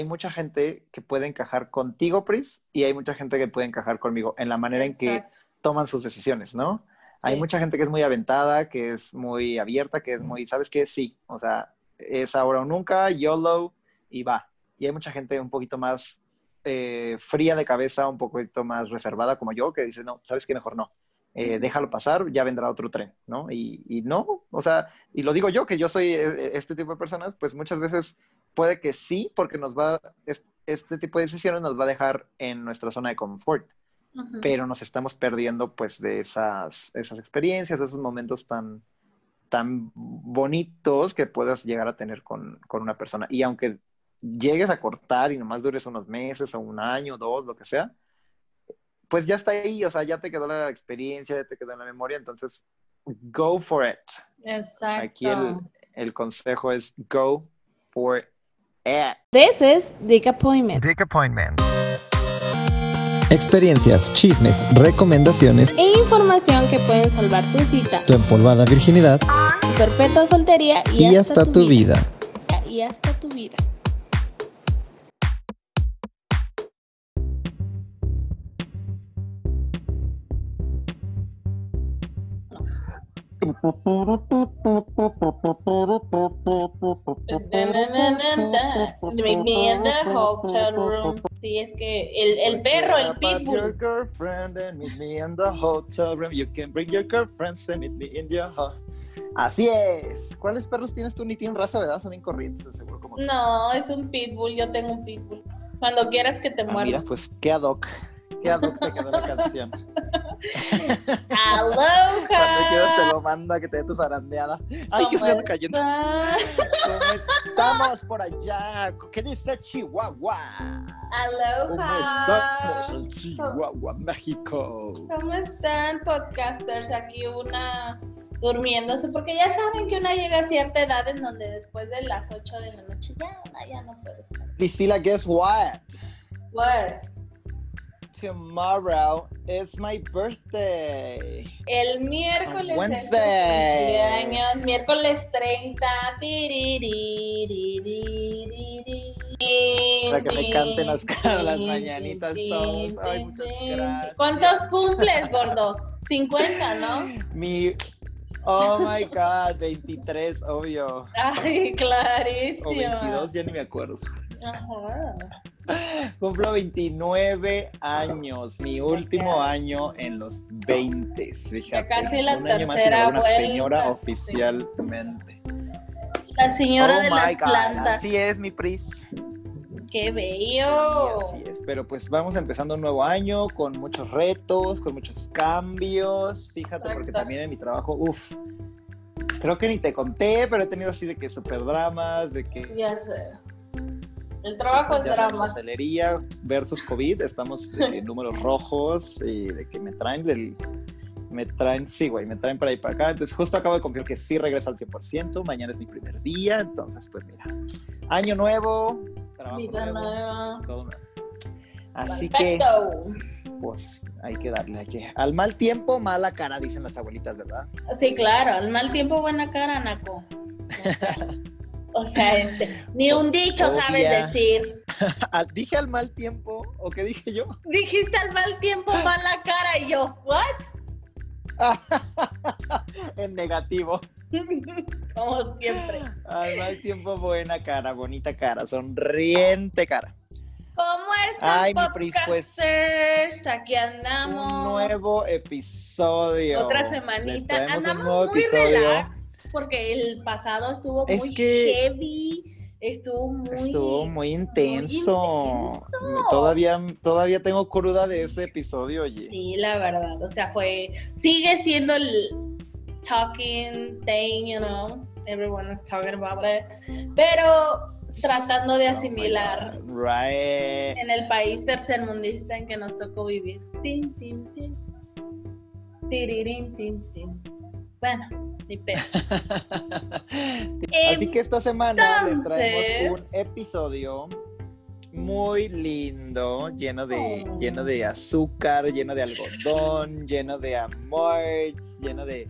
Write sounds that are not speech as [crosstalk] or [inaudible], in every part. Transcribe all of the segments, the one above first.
hay mucha gente que puede encajar contigo, Pris, y hay mucha gente que puede encajar conmigo en la manera en que toman sus decisiones, ¿no? Hay mucha gente que es muy aventada, que es muy abierta, que es muy, ¿sabes qué? Sí, o sea, es ahora o nunca, YOLO y va. Y hay mucha gente un poquito más eh, fría de cabeza, un poquito más reservada como yo, que dice, no, ¿sabes qué? Mejor no. Eh, déjalo pasar, ya vendrá otro tren, ¿no? Y, y no, o sea, y lo digo yo, que yo soy eh, este tipo de personas, pues muchas veces puede que sí, porque nos va, es- este tipo de decisiones nos va a dejar en nuestra zona de confort pero nos estamos perdiendo pues de esas, esas experiencias, de esos momentos tan, tan bonitos que puedas llegar a tener con, con una persona. Y aunque llegues a cortar y nomás dures unos meses o un año, dos, lo que sea, pues ya está ahí, o sea, ya te quedó la experiencia, ya te quedó en la memoria, entonces go for it. Exacto. Aquí el, el consejo es go for it. This is Dick Appointment. Dick appointment. Experiencias, chismes, recomendaciones, E información que pueden salvar tu cita, tu empolvada virginidad tu perpetua soltería y, y hasta tu vida. Y hasta tu vida. Meet me in the hotel room. Sí, es que el, el perro, el your pitbull. girlfriend and meet me in the hotel room. You can bring your girlfriends and meet me in your ho- Así es. ¿Cuáles perros tienes tú? Ni tienen raza, ¿verdad? Son bien corrientes, seguro. Como. No, es un pitbull. Yo tengo un pitbull. Cuando quieras que te Ah, muerda. mira, pues qué ad hoc. Qué ad hoc te quedó la canción. Cuando quieras te Aloha. lo manda que te dé tu zarandeada. Ay, que ¿Cómo se cayendo. ¿Cómo estamos por allá? ¿Qué dice Chihuahua? ¿Cómo estamos Aloha. en Chihuahua, México? ¿Cómo están podcasters? Aquí una durmiéndose, porque ya saben que una llega a cierta edad en donde después de las 8 de la noche ya ya no puede estar. Priscila, guess what? What? tomorrow is my birthday. El miércoles Wednesday. es mi cumpleaños, miércoles 30. Para que me canten las, las mañanitas todos. Ay, muchas gracias. ¿Cuántos cumples, gordo? 50, ¿no? Mi Oh my God, 23, obvio. Ay, clarísimo. O 22, ya ni me acuerdo. Ajá. [laughs] Cumplo 29 años, mi último año en los 20. Fíjate. casi la Un año más y tercera una vuelta, señora sí. oficialmente. La señora Oh de las God, plantas. Así es, mi Pris. ¡Qué Sí, bello! así es, pero pues vamos empezando un nuevo año con muchos retos, con muchos cambios. Fíjate, porque también en mi trabajo, uff, creo que ni te conté, pero he tenido así de que super dramas, de que Ya sé. El trabajo es drama. hotelería versus COVID, estamos en [laughs] números rojos y de que me traen del... Me traen, sí, güey, me traen para ahí para acá. Entonces, justo acabo de confirmar que sí regreso al 100%. Mañana es mi primer día. Entonces, pues mira, año nuevo, trabajo Vida nuevo, nueva. todo nuevo. Así que, Perfecto. pues, hay que darle, hay que... Al mal tiempo, mala cara, dicen las abuelitas, ¿verdad? Sí, claro. Al mal tiempo, buena cara, Naco. [laughs] O sea, este, ni un dicho Obvia. sabes decir. [laughs] ¿Dije al mal tiempo o qué dije yo? Dijiste al mal tiempo, mala cara. Y yo, ¿what? [laughs] en negativo. [laughs] Como siempre. Al mal tiempo, buena cara, bonita cara, sonriente cara. ¿Cómo están, Ay, pues, podcasters? Aquí andamos. Un nuevo episodio. Otra semanita. Andamos muy episodio. relax porque el pasado estuvo Es muy que- heavy. Estuvo muy. Estuvo muy intenso. intenso. Todavía, todavía tengo cruda de ese episodio, oye. Sí, la verdad. O sea, fue. Sigue siendo el talking thing, you know. Everyone is talking about it. Pero tratando de asimilar Right. en el país tercermundista en que nos tocó vivir. Tin, tin, tin. Tirirín, tin, tin. Bueno, ni pedo. [laughs] Así que esta semana les traemos un episodio muy lindo, lleno de, Oh. lleno de azúcar, lleno de algodón, lleno de amor, lleno de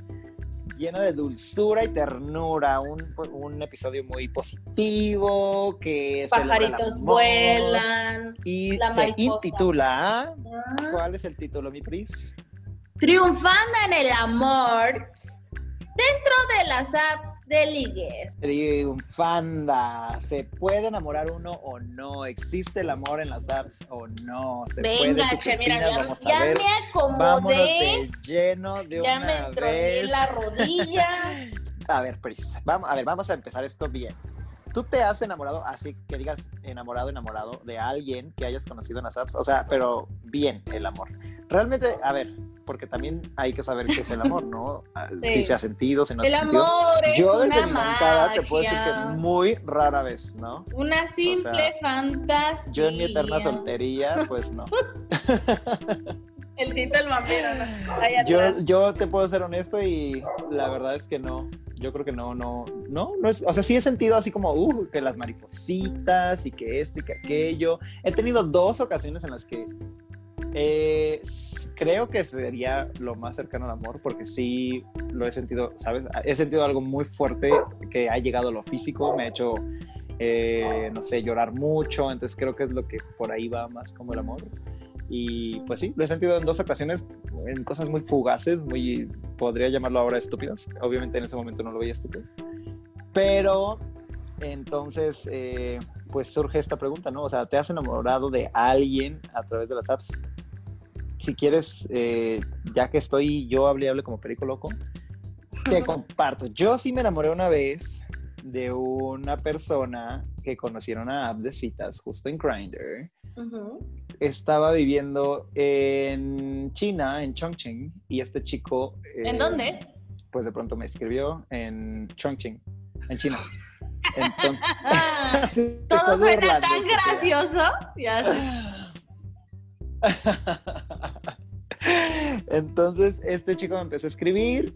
lleno de dulzura y ternura, un, un episodio muy positivo, que Pajaritos vuelan. y la se intitula, Ah, ¿cuál es el título, mi Pris? Triunfando en el amor dentro de las apps de ligues. Triunfanda, ¿se puede enamorar uno o no? ¿Existe el amor en las apps o no? Venga, ¿Tú qué che, mira, ya, Vamos a ya ver. me Vámonos acomodé, de lleno de ya una me vez. la rodilla. [laughs] A ver, Pris, vamos, a ver, vamos a empezar esto bien. ¿Tú te has enamorado, así que digas enamorado, enamorado de alguien que hayas conocido en las apps? O sea, pero bien el amor. Realmente, a ver, porque también hay que saber qué es el amor, ¿no? [laughs] Ah, Sí. Si se ha sentido, si no El se ha sentido. amor es Yo desde una mi bancada te puedo decir que muy rara vez, ¿no? Una simple O sea, fantasía. Yo en mi eterna soltería, pues no. [laughs] El Tito el vampiro, ¿no? Yo, yo te puedo ser honesto y la verdad es que no. Yo creo que no, no, no, no es, o sea, sí he sentido así como, uh, que las maripositas y que esto y que aquello. He tenido dos ocasiones en las que eh, creo que sería lo más cercano al amor, porque sí lo he sentido, ¿sabes? He sentido algo muy fuerte que ha llegado a lo físico, me ha hecho, eh, no sé, llorar mucho, entonces creo que es lo que por ahí va más como el amor. Y pues sí, lo he sentido en dos ocasiones, en cosas muy fugaces, muy, podría llamarlo ahora estúpidas. Obviamente en ese momento no lo veía estúpido. Pero entonces, eh, pues surge esta pregunta, ¿no? O sea, ¿te has enamorado de alguien a través de las apps? Si quieres, eh, ya que estoy yo hable y hable como perico loco, te comparto. Yo sí me enamoré una vez de una persona que conocieron a app de citas justo en Grindr estaba viviendo en China, en Chongqing, y este chico... ¿En eh, dónde? Pues de pronto me escribió en Chongqing, en China. Entonces... [laughs] [laughs] Todo suena burlando, tan gracioso. Ya sé. [laughs] Entonces, este chico me empezó a escribir.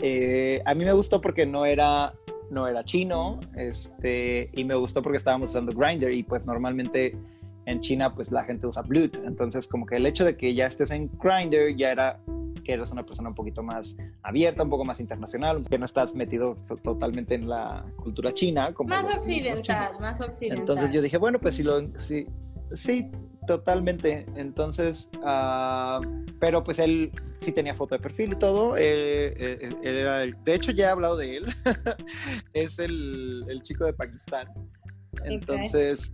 Eh, a mí me gustó porque no era, no era chino, este, y me gustó porque estábamos usando Grindr y pues normalmente en China pues la gente usa Bluetooth. Entonces, como que el hecho de que ya estés en Grindr ya era que eres una persona un poquito más abierta, un poco más internacional, que no estás metido to- totalmente en la cultura china. Como Más occidental, más occidental. Entonces yo dije, bueno, pues sí, lo, sí, sí, totalmente. Entonces, ah, pero pues él sí tenía foto de perfil y todo. eh, eh, él era el- de hecho, ya he hablado de él. [laughs] es el, el chico de Pakistán. Entonces,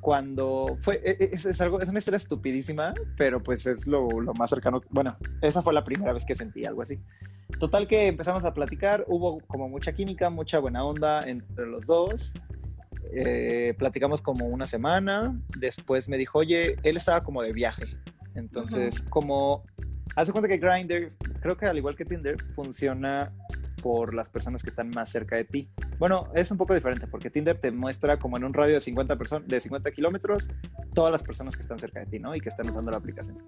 cuando fue, e- e- es, es algo, es una historia estupidísima, pero pues es lo, lo más cercano. Bueno, esa fue la primera vez que sentí algo así. Total que empezamos a platicar, hubo como mucha química, mucha buena onda entre los dos. Eh, platicamos como una semana, después me dijo, oye, él estaba como de viaje. Entonces, como, hace cuenta que Grindr, creo que al igual que Tinder, funciona por las personas que están más cerca de ti. Bueno, es un poco diferente porque Tinder te muestra como en un radio de 50, person- de 50 kilómetros todas las personas que están cerca de ti, ¿no? Y que están usando la aplicación.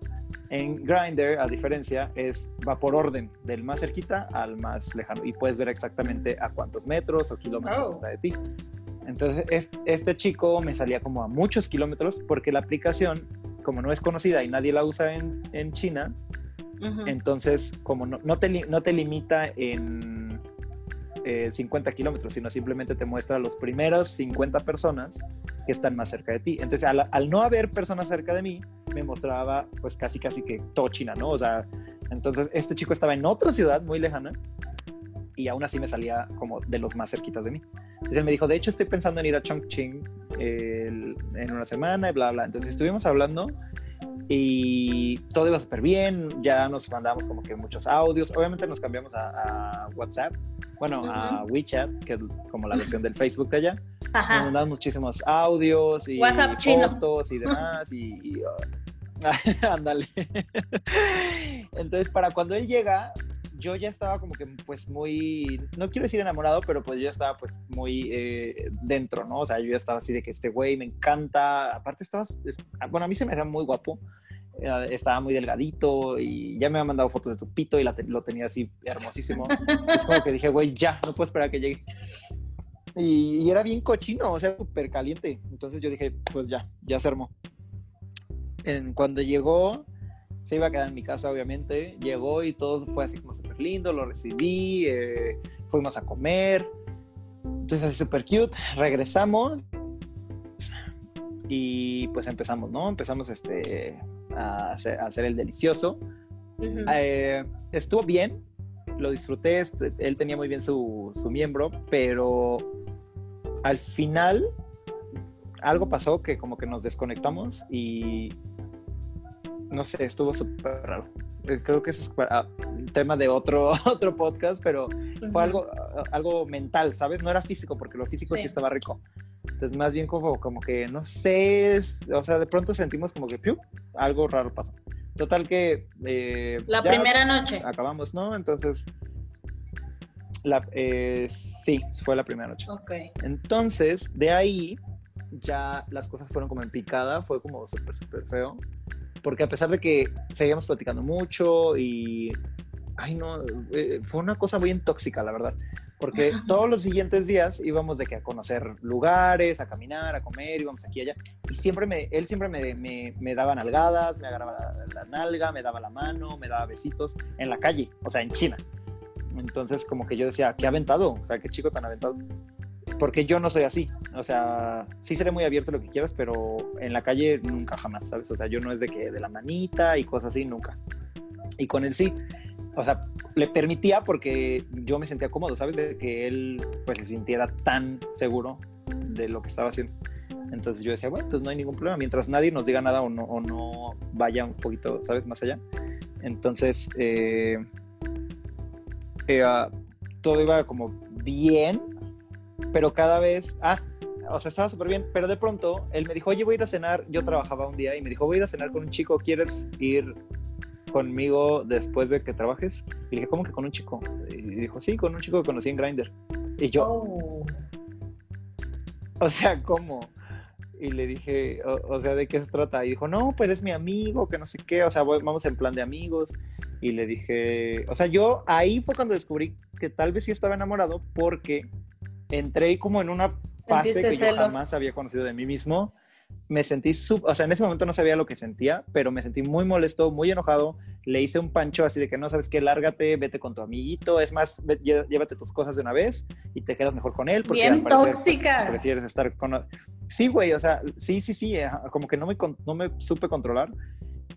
En Grindr, a diferencia, es va por orden, del más cerquita al más lejano. Y puedes ver exactamente a cuántos metros o kilómetros Oh. está de ti. Entonces, es- este chico me salía como a muchos kilómetros porque la aplicación, como no es conocida y nadie la usa en, en China, Entonces como no, no te, no te limita en eh, 50 kilómetros, sino simplemente te muestra los primeros 50 personas que están más cerca de ti. Entonces, al, al no haber personas cerca de mí, me mostraba pues casi casi que todo China, ¿no? O sea, entonces este chico estaba en otra ciudad muy lejana y aún así me salía como de los más cerquitas de mí. Entonces él me dijo, de hecho estoy pensando en ir a Chongqing eh, en una semana y bla, bla. Entonces estuvimos hablando y todo iba súper bien, ya nos mandamos como que muchos audios, obviamente nos cambiamos a, a WhatsApp, bueno, a WeChat, que es como la versión del Facebook de allá. [laughs] Nos Ajá. mandamos muchísimos audios y WhatsApp chino. fotos y demás y, y, ah, [laughs] ándale. [laughs] Entonces, para cuando él llega, yo ya estaba como que pues muy, no quiero decir enamorado, pero pues yo ya estaba pues muy eh, dentro, ¿no? O sea, yo ya estaba así de que este güey me encanta, aparte estabas, es- bueno, a mí se me hacía muy guapo, estaba muy delgadito y ya me había mandado fotos de tu pito y la te- lo tenía así hermosísimo. [laughs] es como que dije, güey, ya, no puedo esperar a que llegue. Y, y era bien cochino, o sea, súper caliente. Entonces yo dije, pues ya, ya se armó. En- cuando llegó, se iba a quedar en mi casa, obviamente. Llegó y todo fue así como súper lindo, lo recibí, eh, fuimos a comer. Entonces, así súper cute. Regresamos y pues empezamos, ¿no? Empezamos este, a, hacer, a hacer el delicioso. Ujú. Eh, estuvo bien, lo disfruté, él tenía muy bien su, su miembro, pero al final algo pasó que como que nos desconectamos y no sé, estuvo súper raro. Eh, Creo que eso es un tema de otro, [laughs] otro podcast, pero fue algo, algo mental, ¿sabes? No era físico, porque lo físico sí, Sí. estaba rico. Entonces, más bien como, como que, no sé, es- o sea, de pronto sentimos como que ¡piu! algo raro pasó. Total que... eh, La primera noche. Acabamos, ¿no? Entonces, la, eh, sí, fue la primera noche. Ok. Entonces, de ahí ya las cosas fueron como en picada, fue como súper, súper feo. Porque a pesar de que seguíamos platicando mucho y... Ay, no, eh, fue una cosa muy tóxica, la verdad. Porque todos los siguientes días íbamos de que a conocer lugares, a caminar, a comer, íbamos aquí y allá. Y siempre me, él siempre me, me, me daba nalgadas, me agarraba la, la nalga, me daba la mano, me daba besitos en la calle, o sea, en China. Entonces, como que yo decía, qué aventado, o sea, qué chico tan aventado. Porque yo no soy así, o sea, sí seré muy abierto lo que quieras, pero en la calle nunca jamás, ¿sabes? O sea, yo no es de que de la manita y cosas así, nunca. Y con él sí, o sea, le permitía porque yo me sentía cómodo, ¿sabes? De que él pues se sintiera tan seguro de lo que estaba haciendo. Entonces yo decía, bueno, pues no hay ningún problema, mientras nadie nos diga nada o no, o no vaya un poquito, ¿sabes? Más allá. Entonces, eh, eh, ah, todo iba como bien, pero cada vez, ah, o sea, estaba súper bien, pero de pronto él me dijo, oye, voy a ir a cenar, yo trabajaba un día y me dijo, voy a ir a cenar con un chico, ¿quieres ir conmigo después de que trabajes? Y le dije, ¿cómo que con un chico? Y dijo, sí, con un chico que conocí en Grindr. Y yo, Oh. [laughs] o sea, ¿cómo? Y le dije, o, o sea, ¿de qué se trata? Y dijo, no, pues es mi amigo, que no sé qué, o sea, voy- vamos en plan de amigos. Y le dije, o sea, yo ahí fue cuando descubrí que tal vez sí estaba enamorado porque entré como en una fase que yo celos. jamás había conocido de mí mismo. Me sentí, sub, o sea, en ese momento no sabía lo que sentía, pero me sentí muy molesto, muy enojado. Le hice un pancho así de que no sabes qué, lárgate, vete con tu amiguito. Es más, ve- llé- llévate tus cosas de una vez y te quedas mejor con él. Porque Bien parecer, pues, tóxica. prefieres estar con... Sí, güey, o sea, sí, sí, sí, ajá, como que no me, no me supe controlar.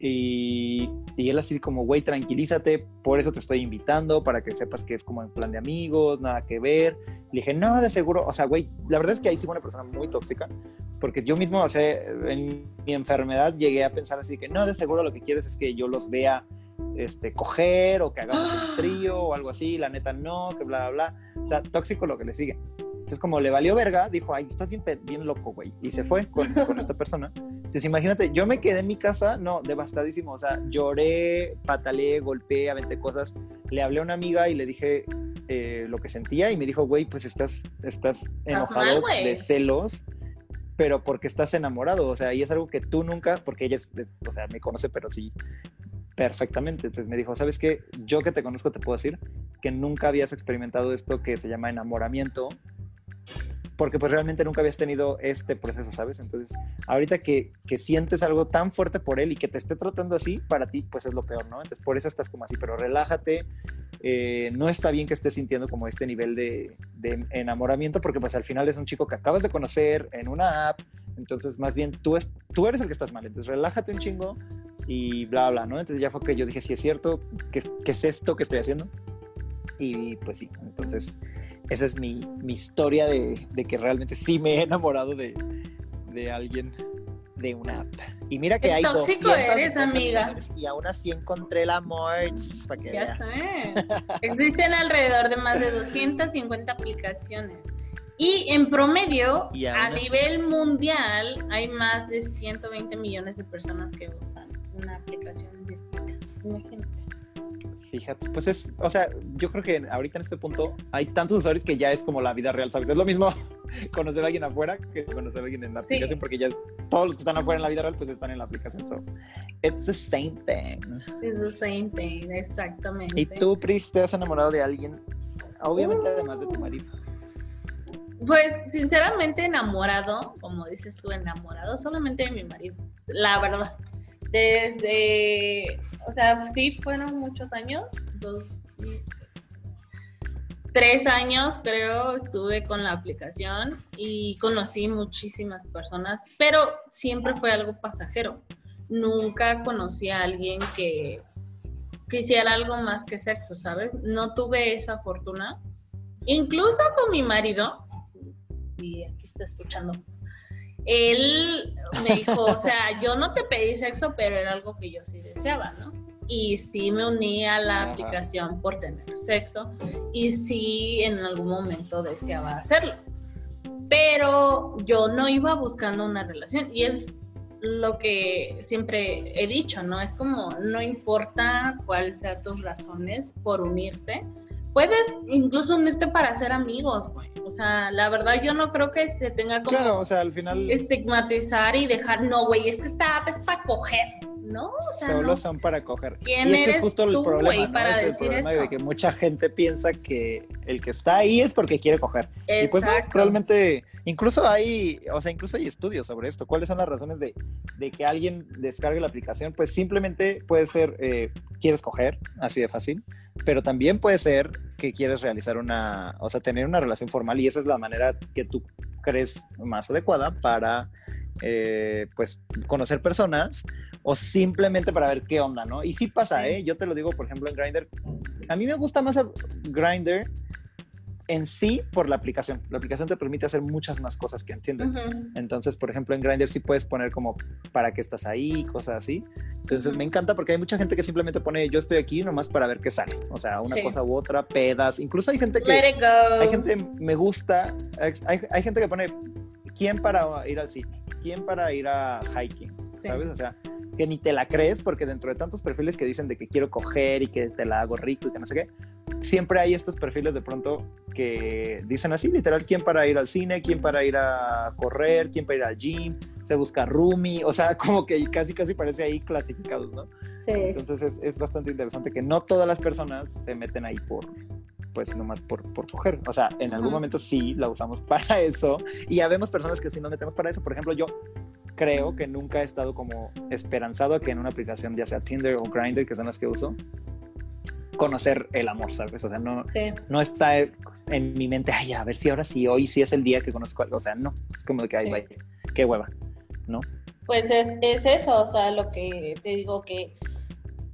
Y, y él así como, güey, tranquilízate, por eso te estoy invitando, para que sepas que es como en plan de amigos, nada que ver. Le dije, no, de seguro, o sea, güey, la verdad es que ahí sí fue una persona muy tóxica, porque yo mismo, o sea, en mi enfermedad llegué a pensar así que, no, de seguro lo que quieres es que yo los vea este, coger o que hagamos un trío o algo así, la neta no, que bla, bla, bla. O sea, tóxico lo que le sigue. Entonces, como le valió verga, dijo, ay, estás bien, bien loco, güey. Y se fue con, [laughs] con esta persona. Entonces, imagínate, yo me quedé en mi casa, no, devastadísimo. O sea, lloré, pataleé, golpeé, aventé cosas. Le hablé a una amiga y le dije eh, lo que sentía y me dijo, güey, pues estás, estás enojado mal, de celos, pero porque estás enamorado. O sea, y es algo que tú nunca, porque ella es, es- o sea, me conoce, pero sí, perfectamente. Entonces me dijo, ¿sabes qué? Yo que te conozco te puedo decir que nunca habías experimentado esto que se llama enamoramiento, porque pues realmente nunca habías tenido este proceso, ¿sabes? Entonces, ahorita que, que sientes algo tan fuerte por él y que te esté tratando así, para ti pues es lo peor, ¿no? Entonces, por eso estás como así, pero relájate, eh, no está bien que estés sintiendo como este nivel de, de enamoramiento, porque pues al final es un chico que acabas de conocer en una app, entonces más bien tú, es, tú eres el que estás mal, entonces relájate un chingo y bla, bla, ¿no? Entonces ya fue que yo dije, sí es cierto, ¿qué, qué es esto que estoy haciendo? Y pues sí, entonces esa es mi, mi historia de, de que realmente sí me he enamorado de, de alguien de una app. Y mira que Qué hay tóxico 200 eres, amiga. Y aún así encontré el amor, para que Ya veas. sé. [laughs] Existen alrededor de más de 250 aplicaciones. Y en promedio, Y a así- nivel mundial, hay más de 120 millones de personas que usan una aplicación de citas. Imagínate. Fíjate, pues es, o sea, yo creo que ahorita en este punto hay tantos usuarios que ya es como la vida real, ¿sabes? Es lo mismo [laughs] conocer a alguien afuera que conocer a alguien en la Sí. aplicación, porque ya es, todos los que están afuera en la vida real, pues están en la aplicación. So, it's the same thing. It's the same thing, exactamente. ¿Y tú, Pris, te has enamorado de alguien? Obviamente, además de tu marido. Pues, sinceramente, enamorado, como dices tú, enamorado solamente de mi marido. La verdad. Desde, o sea, sí fueron muchos años, dos, tres años creo estuve con la aplicación y conocí muchísimas personas, pero siempre fue algo pasajero. Nunca conocí a alguien que quisiera algo más que sexo, ¿sabes? No tuve esa fortuna. Incluso con mi marido, y aquí está escuchando, él me dijo, o sea, yo no te pedí sexo, pero era algo que yo sí deseaba, ¿no? y sí me uní a la aplicación por tener sexo y sí en algún momento deseaba hacerlo. Pero yo no iba buscando una relación y es lo que siempre he dicho, ¿no? Es como no importa cuáles sean tus razones por unirte, puedes incluso unirte para ser amigos, güey. O sea, la verdad yo no creo que se tenga como claro, o sea, al final estigmatizar y dejar, no, güey, es que esta app es para coger. ¿no? Solo son para coger. ¿Quién y es eres es justo tú, el problema, para es el decir problema eso? de que mucha gente piensa que el que está ahí es porque quiere coger. Y pues no, Exacto. realmente, incluso hay, o sea, incluso hay estudios sobre esto. ¿Cuáles son las razones de, de que alguien descargue la aplicación? Pues simplemente puede ser, eh, quieres coger, así de fácil, pero también puede ser que quieres realizar una, o sea, tener una relación formal y esa es la manera que tú crees más adecuada para, eh, pues, conocer personas o simplemente para ver qué onda, ¿no? Y sí pasa. ¿eh? Yo te lo digo, por ejemplo, en Grindr. A mí me gusta más Grindr en sí por la aplicación. La aplicación te permite hacer muchas más cosas que entiendes. Ujú. Entonces, por ejemplo, en Grindr sí puedes poner como para qué estás ahí, cosas así. Entonces, me encanta porque hay mucha gente que simplemente pone yo estoy aquí nomás para ver qué sale. O sea, una Sí. cosa u otra, pedas. Incluso hay gente que Let it go. hay gente me gusta, hay, hay gente que pone quién para ir al cine, quién para ir a hiking, Sí. ¿sabes? O sea, que ni te la crees porque dentro de tantos perfiles que dicen de que quiero coger y que te la hago rico y que no sé qué, siempre hay estos perfiles de pronto que dicen así, literal, quién para ir al cine, quién para ir a correr, quién para ir al gym, se busca roomie, o sea, [laughs] como que casi casi parece ahí clasificados, ¿no? Sí. Entonces es, es bastante interesante que no todas las personas se meten ahí por, pues nomás por, por coger. O sea, en algún momento sí la usamos [laughs] para eso y ya vemos personas que sí nos metemos para eso. Por ejemplo, yo creo que nunca he estado como esperanzado a que en una aplicación, ya sea Tinder o Grindr, que son las que uso, conocer el amor, ¿sabes? O sea, no, Sí. no está en mi mente, ay, a ver si ahora sí, hoy sí es el día que conozco algo. O sea, no, es como que, ay, Sí. vaya, qué hueva, ¿no? Pues es, es eso, o sea, lo que te digo que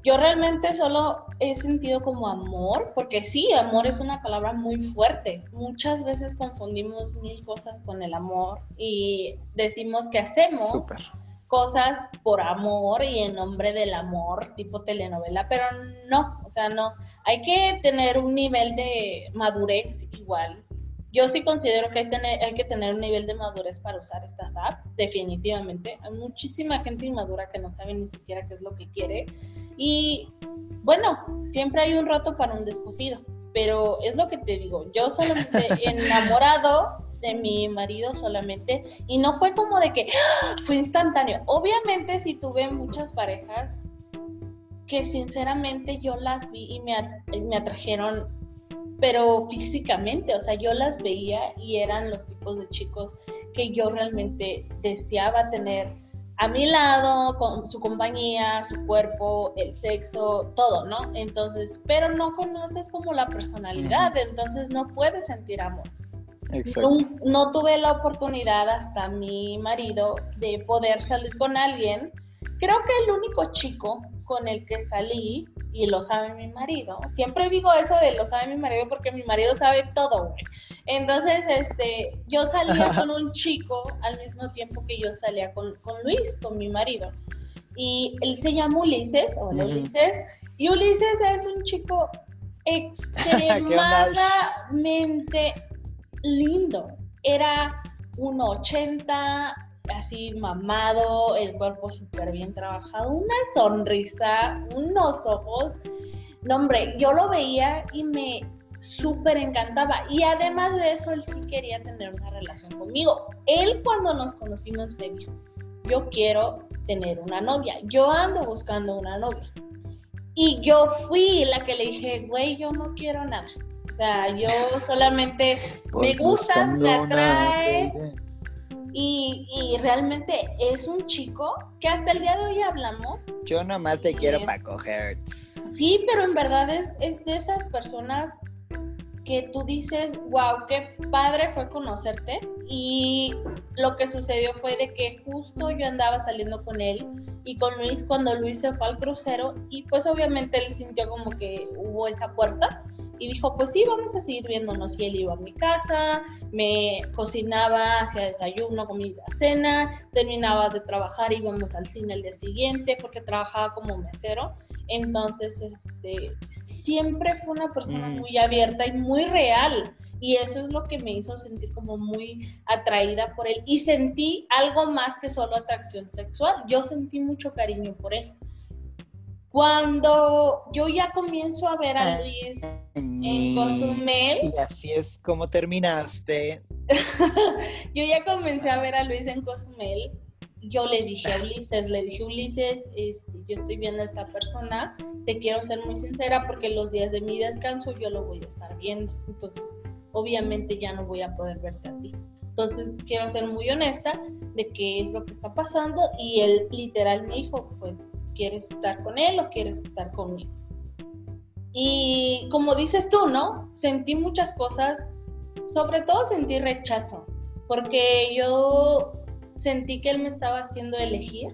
yo realmente solo he sentido como amor, porque sí, amor es una palabra muy fuerte. Muchas veces confundimos mil cosas con el amor y decimos que hacemos cosas por amor y en nombre del amor, tipo telenovela, pero no, o sea, no. Hay que tener un nivel de madurez igual. Yo sí considero que hay, tener- hay que tener un nivel de madurez para usar estas apps, definitivamente. Hay muchísima gente inmadura que no sabe ni siquiera qué es lo que quiere. Y bueno, siempre hay un rato para un descosido, pero es lo que te digo, yo solamente [laughs] enamorado de mi marido solamente y no fue como de que ¡ah! fue instantáneo. Obviamente sí tuve muchas parejas que sinceramente yo las vi y me, at- me atrajeron, pero físicamente, o sea, yo las veía y eran los tipos de chicos que yo realmente deseaba tener a mi lado, con su compañía, su cuerpo, el sexo, todo, ¿no? Entonces, pero no conoces como la personalidad, entonces no puedes sentir amor. Exacto. Nun- No, tuve la oportunidad hasta mi marido de poder salir con alguien. Creo que el único chico con el que salí, y lo sabe mi marido, siempre digo eso de lo sabe mi marido porque mi marido sabe todo, güey. Entonces, este, yo salía [laughs] con un chico al mismo tiempo que yo salía con, con Luis, con mi marido. Y él se llama Ulises, hola Ujú. Ulises, y Ulises es un chico [laughs] extremadamente lindo. Era 1,80, así mamado, el cuerpo súper bien trabajado, una sonrisa, unos ojos. No, hombre, yo lo veía y me súper encantaba. Y además de eso, él sí quería tener una relación conmigo. Él cuando nos conocimos me dijo, yo quiero tener una novia, yo ando buscando una novia. Y yo fui la que le dije, güey, yo no quiero nada. O sea, yo solamente me Pues gustas, me buscando una atraes. Y, y realmente es un chico que hasta el día de hoy hablamos. Yo nomás te quiero Sí. para coger. Sí, pero en verdad es, es de esas personas que tú dices, wow, qué padre fue conocerte. Y lo que sucedió fue de que justo yo andaba saliendo con él y con Luis cuando Luis se fue al crucero y pues obviamente él sintió como que hubo esa puerta y dijo, pues sí, vamos a seguir viéndonos. Y él iba a mi casa, me cocinaba, hacía desayuno, comida, cena, terminaba de trabajar, íbamos al cine el día siguiente porque trabajaba como mesero. Entonces, este, siempre fue una persona Mm. muy abierta y muy real. Y eso es lo que me hizo sentir como muy atraída por él. Y sentí algo más que solo atracción sexual. Yo sentí mucho cariño por él. Cuando yo ya comienzo a ver a Ah. Luis en Cozumel, Y así es como terminaste. [laughs] yo ya comencé a ver a Luis en Cozumel. Yo le dije a Ulises, le dije, Ulises, este, yo estoy viendo a esta persona, te quiero ser muy sincera porque los días de mi descanso yo lo voy a estar viendo. Entonces, obviamente ya no voy a poder verte a ti. Entonces, quiero ser muy honesta de qué es lo que está pasando y él literal me dijo, pues, ¿quieres estar con él o quieres estar conmigo? Y como dices tú, ¿no? Sentí muchas cosas, sobre todo sentí rechazo, porque yo sentí que él me estaba haciendo elegir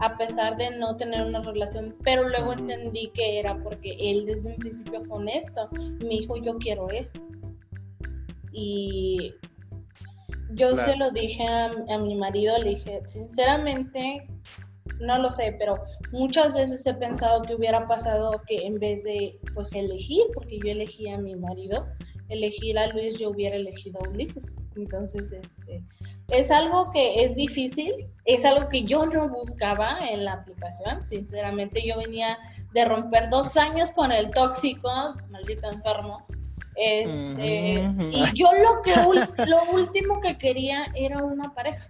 a pesar de no tener una relación, pero luego entendí que era porque él desde un principio fue honesto me dijo, yo quiero esto. Y yo Claro. se lo dije a, a mi marido, le dije, sinceramente, no lo sé, pero muchas veces he pensado que hubiera pasado que en vez de pues elegir, porque yo elegí a mi marido, elegir a Luis, yo hubiera elegido a Ulises. Entonces, este, es algo que es difícil, es algo que yo no buscaba en la aplicación, sinceramente yo venía de romper dos años con el tóxico, maldito enfermo. Este, y yo lo que lo último que quería era una pareja.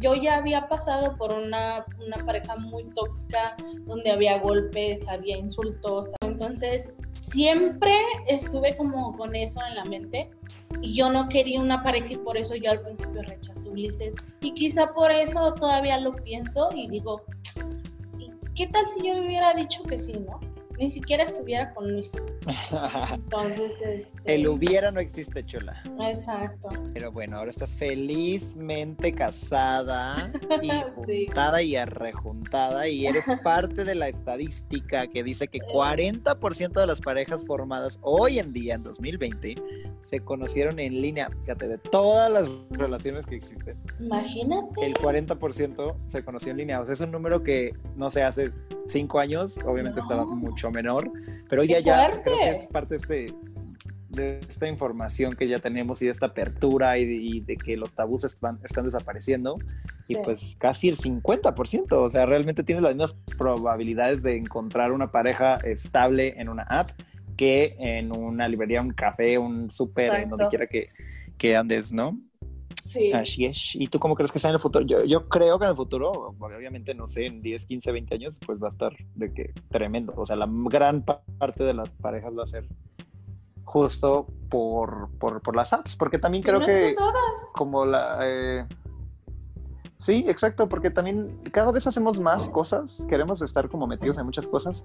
Yo ya había pasado por una, una pareja muy tóxica, donde había golpes, había insultos. Entonces, siempre estuve como con eso en la mente. Y yo no quería una pareja y por eso yo al principio rechacé Ulises. Y quizá por eso todavía lo pienso y digo, ¿y ¿qué tal si yo hubiera dicho que sí, no? Ni siquiera estuviera con Luis. [laughs] Entonces, este... El hubiera no existe, chula. Exacto. Pero bueno, ahora estás felizmente casada [laughs] y Sí. juntada y arrejuntada y eres [laughs] parte de la estadística que dice que 40% de las parejas formadas hoy en día, en 2020, se conocieron en línea. Fíjate, de todas las relaciones que existen, Imagínate. el 40% se conoció en línea. O sea, es un número que, no sé, hace cinco años, obviamente No. estaba mucho menor, pero hoy ¡Qué ya, ya creo que es parte de este de esta información que ya tenemos y de esta apertura y de, y de que los tabús están, están desapareciendo Sí. y pues casi el 50%, o sea, realmente tienes las mismas probabilidades de encontrar una pareja estable en una app que en una librería, un café, un súper, en donde quiera que, que andes, ¿no? Sí. Así es. ¿Y tú cómo crees que está en el futuro? Yo, yo creo que en el futuro, obviamente, no sé, en 10, 15, 20 años, pues va a estar de que tremendo. O sea, la gran pa- parte de las parejas va a ser justo por, por, por las apps, porque también Sí, creo no es que todas. como la... eh, Sí, exacto, porque también cada vez hacemos más cosas, queremos estar como metidos en muchas cosas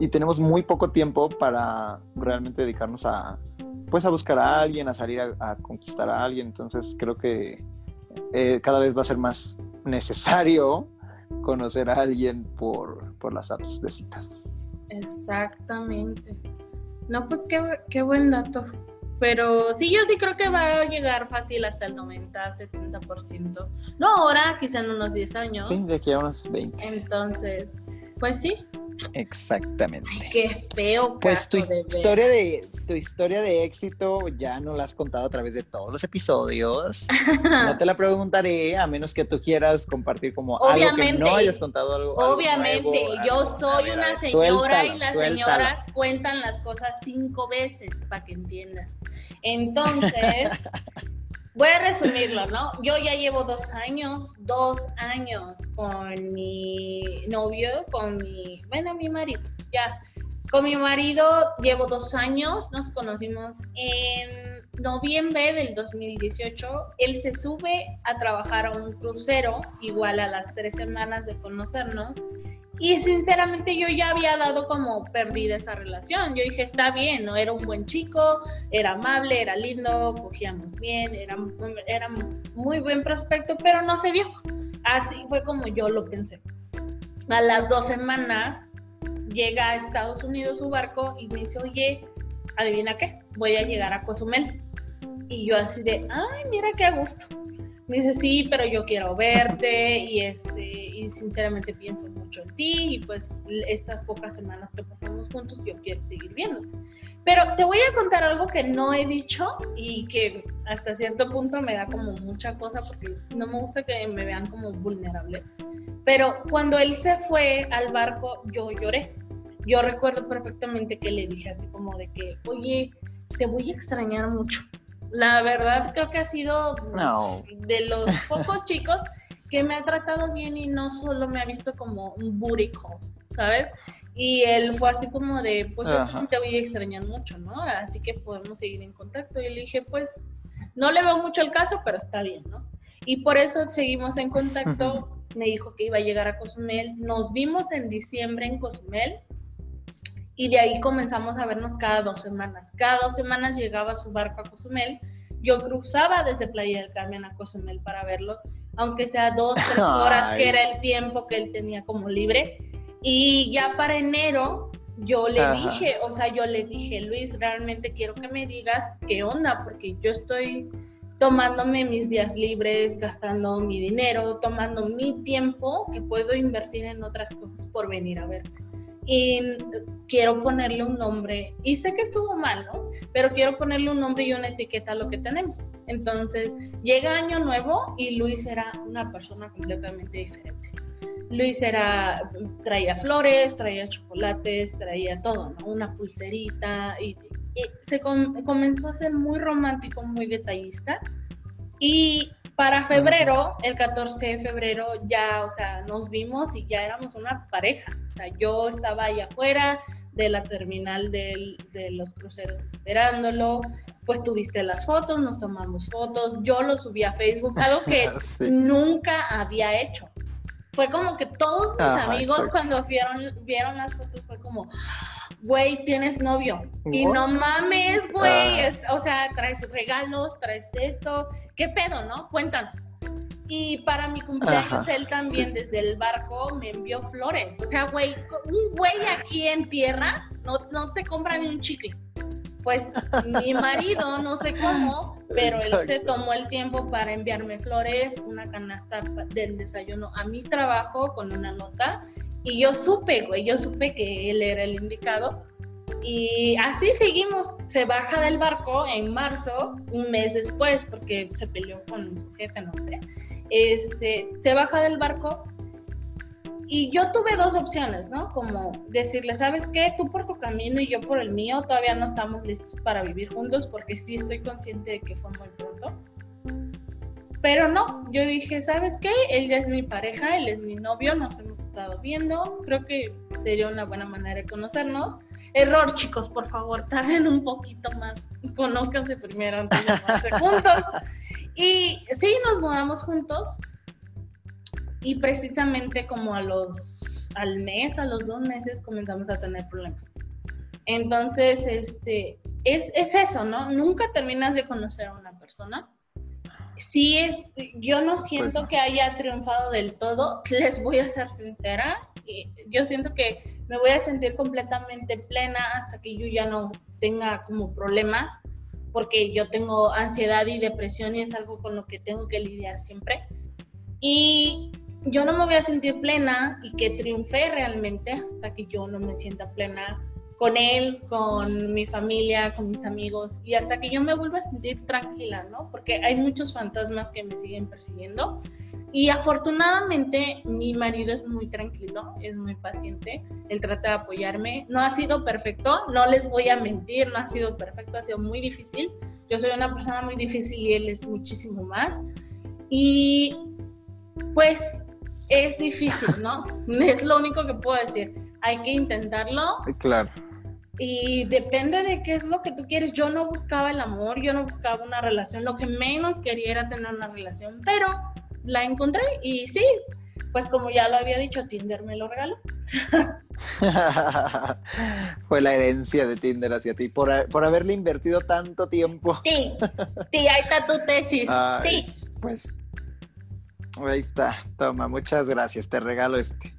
y tenemos muy poco tiempo para realmente dedicarnos a, pues a buscar a alguien, a salir a, a conquistar a alguien, entonces creo que eh, cada vez va a ser más necesario conocer a alguien por, por las apps de citas. Exactamente. No, pues qué, qué buen dato. Pero sí, yo sí creo que va a llegar fácil hasta el 90, 70%. No ahora, quizá en unos 10 años. Sí, de aquí a unos 20. Entonces, pues sí, Exactamente. qué feo Pues tu caso de historia de tu historia de éxito ya no la has contado a través de todos los episodios. [laughs] No te la preguntaré a menos que tú quieras compartir como algo que Obviamente. no hayas contado algo. algo Obviamente, nuevo, yo soy ver, una señora y las señoras cuentan las cosas cinco veces para que entiendas. Entonces, [laughs] voy a resumirlo, ¿no? Yo ya llevo dos años, dos años con mi novio, con mi, bueno, mi marido, ya. Con mi marido llevo dos años, nos conocimos en noviembre del 2018. Él se sube a trabajar a un crucero, igual a las tres semanas de conocernos. Y sinceramente yo ya había dado como perdida esa relación. Yo dije, está bien, ¿no? Era un buen chico, era amable, era lindo, cogíamos bien, era, era muy buen prospecto, pero no se dio. Así fue como yo lo pensé. A las dos semanas llega a Estados Unidos su barco y me dice, oye, adivina qué, voy a llegar a Cozumel. Y yo así de, ay, mira qué gusto. Me dice, sí, pero yo quiero verte y, este, y sinceramente pienso mucho en ti y pues estas pocas semanas que pasamos juntos yo quiero seguir viéndote. Pero te voy a contar algo que no he dicho y que hasta cierto punto me da como mucha cosa porque no me gusta que me vean como vulnerable. Pero cuando él se fue al barco, yo lloré yo recuerdo perfectamente que le dije así como de que, oye, te voy a extrañar mucho. La verdad creo que ha sido de los pocos chicos que me ha tratado bien y no solo me ha visto como un burico, ¿sabes? Y él fue así como de, pues yo también te voy a extrañar mucho, ¿no? Así que podemos seguir en contacto. Y le dije, pues no le veo mucho el caso, pero está bien, ¿no? Y por eso seguimos en contacto. Me dijo que iba a llegar a Cozumel. Nos vimos en diciembre en Cozumel y de ahí comenzamos a vernos cada dos semanas. Cada dos semanas llegaba su barco a Cozumel. Yo cruzaba desde Playa del Carmen a Cozumel para verlo, aunque sea dos, tres [laughs] horas, que era el tiempo que él tenía como libre. Y ya para enero yo le dije, o sea, yo le dije, Luis, realmente quiero que me digas qué onda, porque yo estoy tomándome mis días libres, gastando mi dinero, tomando mi tiempo que puedo invertir en otras cosas por venir a verte y quiero ponerle un nombre, y sé que estuvo mal, ¿no? Pero quiero ponerle un nombre y una etiqueta a lo que tenemos. Entonces, llega Año Nuevo y Luis era una persona completamente diferente. Luis era, traía flores, traía chocolates, traía todo, ¿no? Una pulserita, y, se comenzó a ser muy romántico, muy detallista. Y para febrero, el 14 de febrero, ya, o sea, nos vimos y ya éramos una pareja. O sea, yo estaba allá afuera de la terminal de los cruceros esperándolo, pues tuviste las fotos, nos tomamos fotos, yo lo subí a Facebook, [laughs] algo que nunca había hecho. Fue como que todos mis amigos cuando vieron, vieron las fotos fue como, güey, tienes novio. Y no mames, güey, ah. o sea, traes regalos, traes esto, ¿qué pedo, no? Cuéntanos. Y para mi cumpleaños él también desde el barco me envió flores. O sea, güey, un güey aquí en tierra no, no te compra ni un chicle. Pues mi marido, no sé cómo, pero él se tomó el tiempo para enviarme flores, una canasta del desayuno a mi trabajo con una nota. Y yo supe, güey, yo supe que él era el indicado y así seguimos. Se baja del barco en marzo, un mes después, porque se peleó con su jefe, no sé. Este, se baja del barco y yo tuve dos opciones, ¿no? Como decirle, ¿sabes qué? Tú por tu camino y yo por el mío, todavía no estamos listos para vivir juntos porque sí estoy consciente de que fue muy pronto. Pero no, yo dije, ¿sabes qué? Él ya es mi pareja, él es mi novio, nos hemos estado viendo, creo que sería una buena manera de conocernos Error, chicos, por favor, tarden un poquito más. Conózcanse primero antes de mudarse [laughs] juntos. Y sí, nos mudamos juntos. Y precisamente como a los, al mes, a los dos meses, comenzamos a tener problemas. Entonces, este, es, es eso, ¿no? Nunca terminas de conocer a una persona. Sí es, yo no siento pues que haya triunfado del todo, [laughs] les voy a ser sincera, yo siento que me voy a sentir completamente plena hasta que yo ya no tenga como problemas, porque yo tengo ansiedad y depresión y es algo con lo que tengo que lidiar siempre. Y yo no me voy a sentir plena y que triunfe realmente hasta que yo no me sienta plena con él, con mi familia, con mis amigos y hasta que yo me vuelva a sentir tranquila, ¿no? Porque hay muchos fantasmas que me siguen persiguiendo y afortunadamente mi marido es muy tranquilo, es muy paciente, él trata de apoyarme. No ha sido perfecto, no les voy a mentir, no ha sido perfecto, ha sido muy difícil. Yo soy una persona muy difícil y él es muchísimo más. Y pues es difícil, ¿no? [laughs] Es lo único que puedo decir. Hay que intentarlo. Claro. Y depende de qué es lo que tú quieres. Yo no buscaba el amor, yo no buscaba una relación. Lo que menos quería era tener una relación, pero la encontré y sí, pues como ya lo había dicho, Tinder me lo regaló. [laughs] Fue la herencia de Tinder hacia ti por, por haberle invertido tanto tiempo. Sí, sí, ahí está tu tesis. sí. Pues ahí está. Toma, muchas gracias. Te regalo este.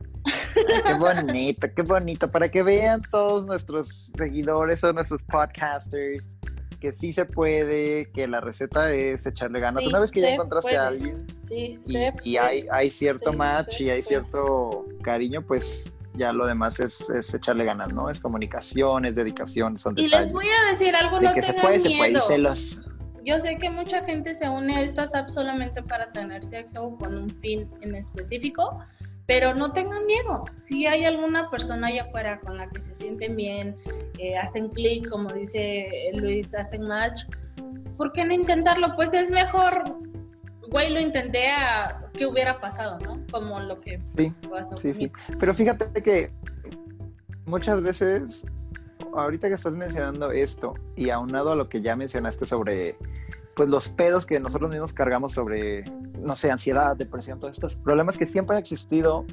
qué [laughs] bonito, qué bonito. Para que vean todos nuestros seguidores o nuestros podcasters que sí se puede, que la receta es echarle ganas. Una vez que ya encontraste a alguien sí, y, hay, hay, cierto match y hay cierto cariño, pues ya lo demás es, es, echarle ganas, ¿no? Es comunicación, es dedicación, son detalles. Y les voy a decir algo, no que se puede, se puede, celos. Yo sé que mucha gente se une a estas apps solamente para tener sexo con un fin en específico, pero no tengan miedo. Si hay alguna persona allá afuera con la que se sienten bien, eh, hacen clic, como dice Luis, hacen match, ¿por qué no intentarlo? Pues es mejor, güey, lo intenté a qué hubiera pasado, ¿no? Como lo que sí, pasó. Sí, sí. Pero fíjate que muchas veces, ahorita que estás mencionando esto, y aunado a lo que ya mencionaste sobre pues los pedos que nosotros mismos cargamos sobre, no sé, ansiedad, depresión, todos estos problemas que siempre han existido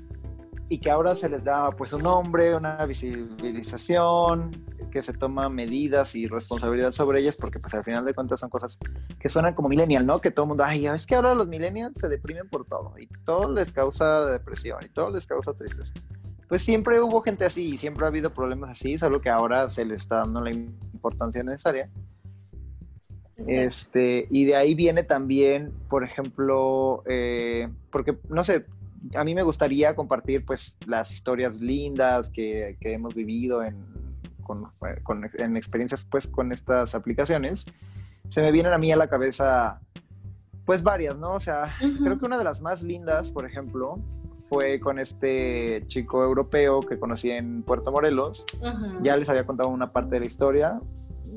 y que ahora se les da pues un nombre, una visibilización, que se toma medidas y responsabilidad sobre ellas, porque pues al final de cuentas son cosas que suenan como millennial, ¿no? Que todo el mundo, ay, es que ahora los millennials se deprimen por todo y todo les causa depresión y todo les causa tristeza. Pues siempre hubo gente así y siempre ha habido problemas así, solo que ahora se les está dando la importancia necesaria. Este, y de ahí viene también, por ejemplo, eh, porque, no sé, a mí me gustaría compartir pues las historias lindas que, hemos vivido en, en experiencias pues con estas aplicaciones. Se me vienen a mí a la cabeza pues varias, ¿no? O sea, creo que una de las más lindas, por ejemplo, fue con este chico europeo que conocí en Puerto Morelos. Ya les había contado una parte de la historia,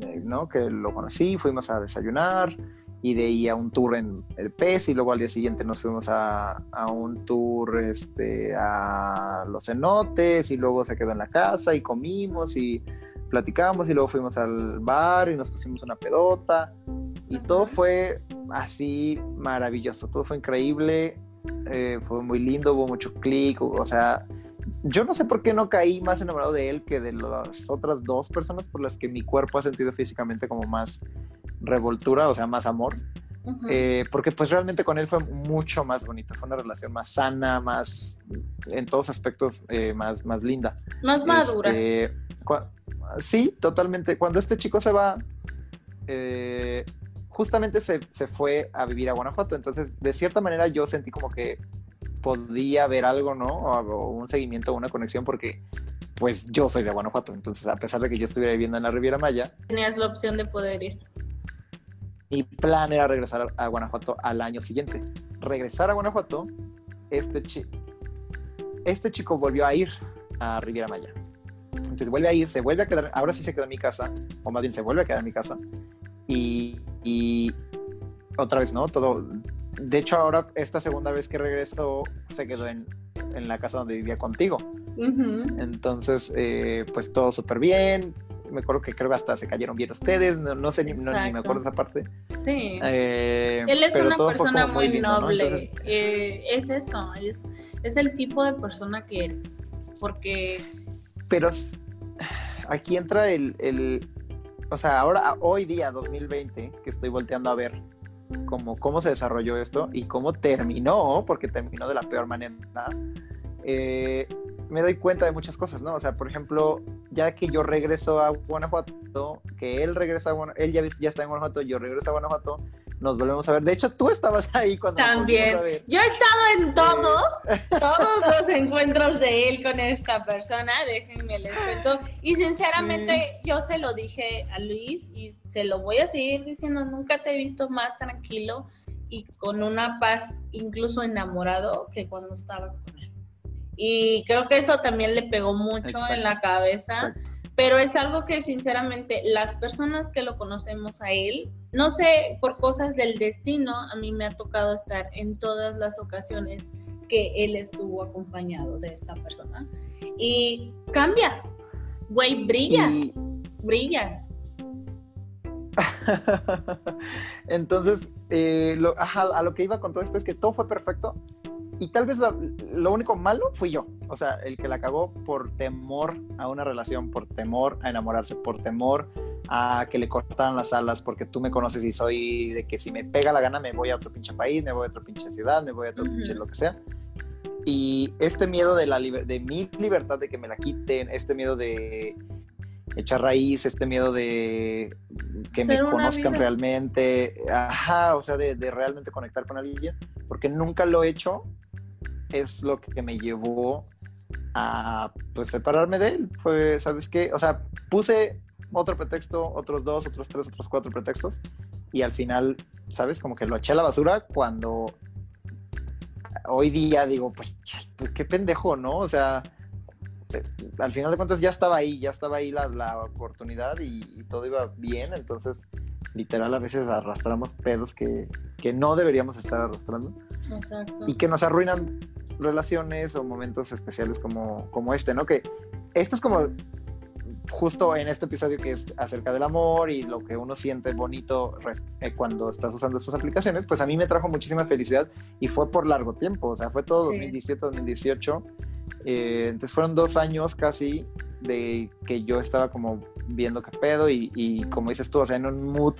eh, ¿no? Que lo conocí, fuimos a desayunar y de ahí a un tour en el pez y luego al día siguiente nos fuimos a, a, un tour este, a los cenotes y luego se quedó en la casa y comimos y platicamos y luego fuimos al bar y nos pusimos una pedota y todo fue así maravilloso, todo fue increíble eh, fue muy lindo, hubo mucho clic, o sea, yo no sé por qué no caí más enamorado de él que de las otras dos personas por las que mi cuerpo ha sentido físicamente como más revoltura, o sea, más amor. Eh, porque pues realmente con él fue mucho más bonito, fue una relación más sana, más, en todos aspectos, eh, más, más linda. Más madura. Este, sí, totalmente. Cuando este chico se va, justamente se, fue a vivir a Guanajuato, entonces de cierta manera yo sentí como que podía ver algo, ¿no? O, un seguimiento, una conexión, porque pues yo soy de Guanajuato, entonces a pesar de que yo estuviera viviendo en la Riviera Maya. Tenías la opción de poder ir. Mi plan era regresar a Guanajuato al año siguiente. Regresar a Guanajuato, este, este chico volvió a ir a Riviera Maya. Entonces vuelve a ir, se vuelve a quedar, ahora sí se queda en mi casa, o más bien se vuelve a quedar en mi casa, y, otra vez, ¿no? Todo. De hecho, ahora, esta segunda vez que regreso, se quedó en, la casa donde vivía contigo. Entonces, eh, pues todo súper bien. Me acuerdo que creo que hasta se cayeron bien ustedes. No, sé, ni, me acuerdo esa parte. Sí. Eh, Él es una persona muy, noble. Eh, es eso. Es, es el tipo de persona que eres. Porque. Pero aquí entra el, o sea, ahora, hoy día, 2020, que estoy volteando a ver cómo, cómo se desarrolló esto y cómo terminó, porque terminó de la peor manera, eh, me doy cuenta de muchas cosas, ¿no? O sea, por ejemplo, ya que yo regreso a Guanajuato, que él regresa a Guanajuato, él ya, ya está en Guanajuato, yo regreso a Guanajuato, nos volvemos a ver. De hecho, tú estabas [laughs] ahí cuando También. Yo he estado en todos, [laughs] todos los encuentros de él con esta persona, déjenme les cuento. Y sinceramente, yo se lo dije a Luis y se lo voy a seguir diciendo, nunca te he visto más tranquilo y con una paz, incluso enamorado, que cuando estabas con él. Y creo que eso también le pegó mucho en la cabeza pero es algo que sinceramente las personas que lo conocemos a él, no sé, por cosas del destino, a mí me ha tocado estar en todas las ocasiones que él estuvo acompañado de esta persona. Y cambias, güey, brillas. brillas. [laughs] Entonces, eh, lo- ajá, a lo que iba con todo esto es que todo fue perfecto y tal vez lo, lo único malo fui yo. O sea, el que la cagó por temor a una relación, por temor a enamorarse, por temor a que le cortaran las alas, porque tú me conoces y soy de que si me pega la gana me voy a otro pinche país, me voy a otra pinche ciudad, me voy a otro pinche lo que sea. Y este miedo de, la, de mi libertad, de que me la quiten, este miedo de echar raíz, este miedo de que Ser me conozcan vida. realmente, ajá, o sea, de, de realmente conectar con alguien, porque nunca lo he hecho, es lo que me llevó a pues separarme de él. Fue, ¿sabes qué? O sea, puse otro pretexto, otros dos, otros tres, otros cuatro pretextos, y al final, ¿sabes? Como que lo eché a la basura cuando hoy día digo, pues, qué pendejo, ¿no? O sea, al final de cuentas ya estaba ahí, ya estaba ahí la, la oportunidad y todo iba bien, entonces literal a veces arrastramos pedos que, que no deberíamos estar arrastrando Exacto. y que nos arruinan relaciones o momentos especiales como, como este, ¿no? Que esto es como justo en este episodio que es acerca del amor y lo que uno siente bonito eh, cuando estás usando estas aplicaciones, pues a mí me trajo muchísima felicidad y fue por largo tiempo, o sea, fue todo Sí. 2017, 2018, eh, entonces fueron dos años casi de que yo estaba como viendo qué pedo y, y como dices tú, o sea, en un mood,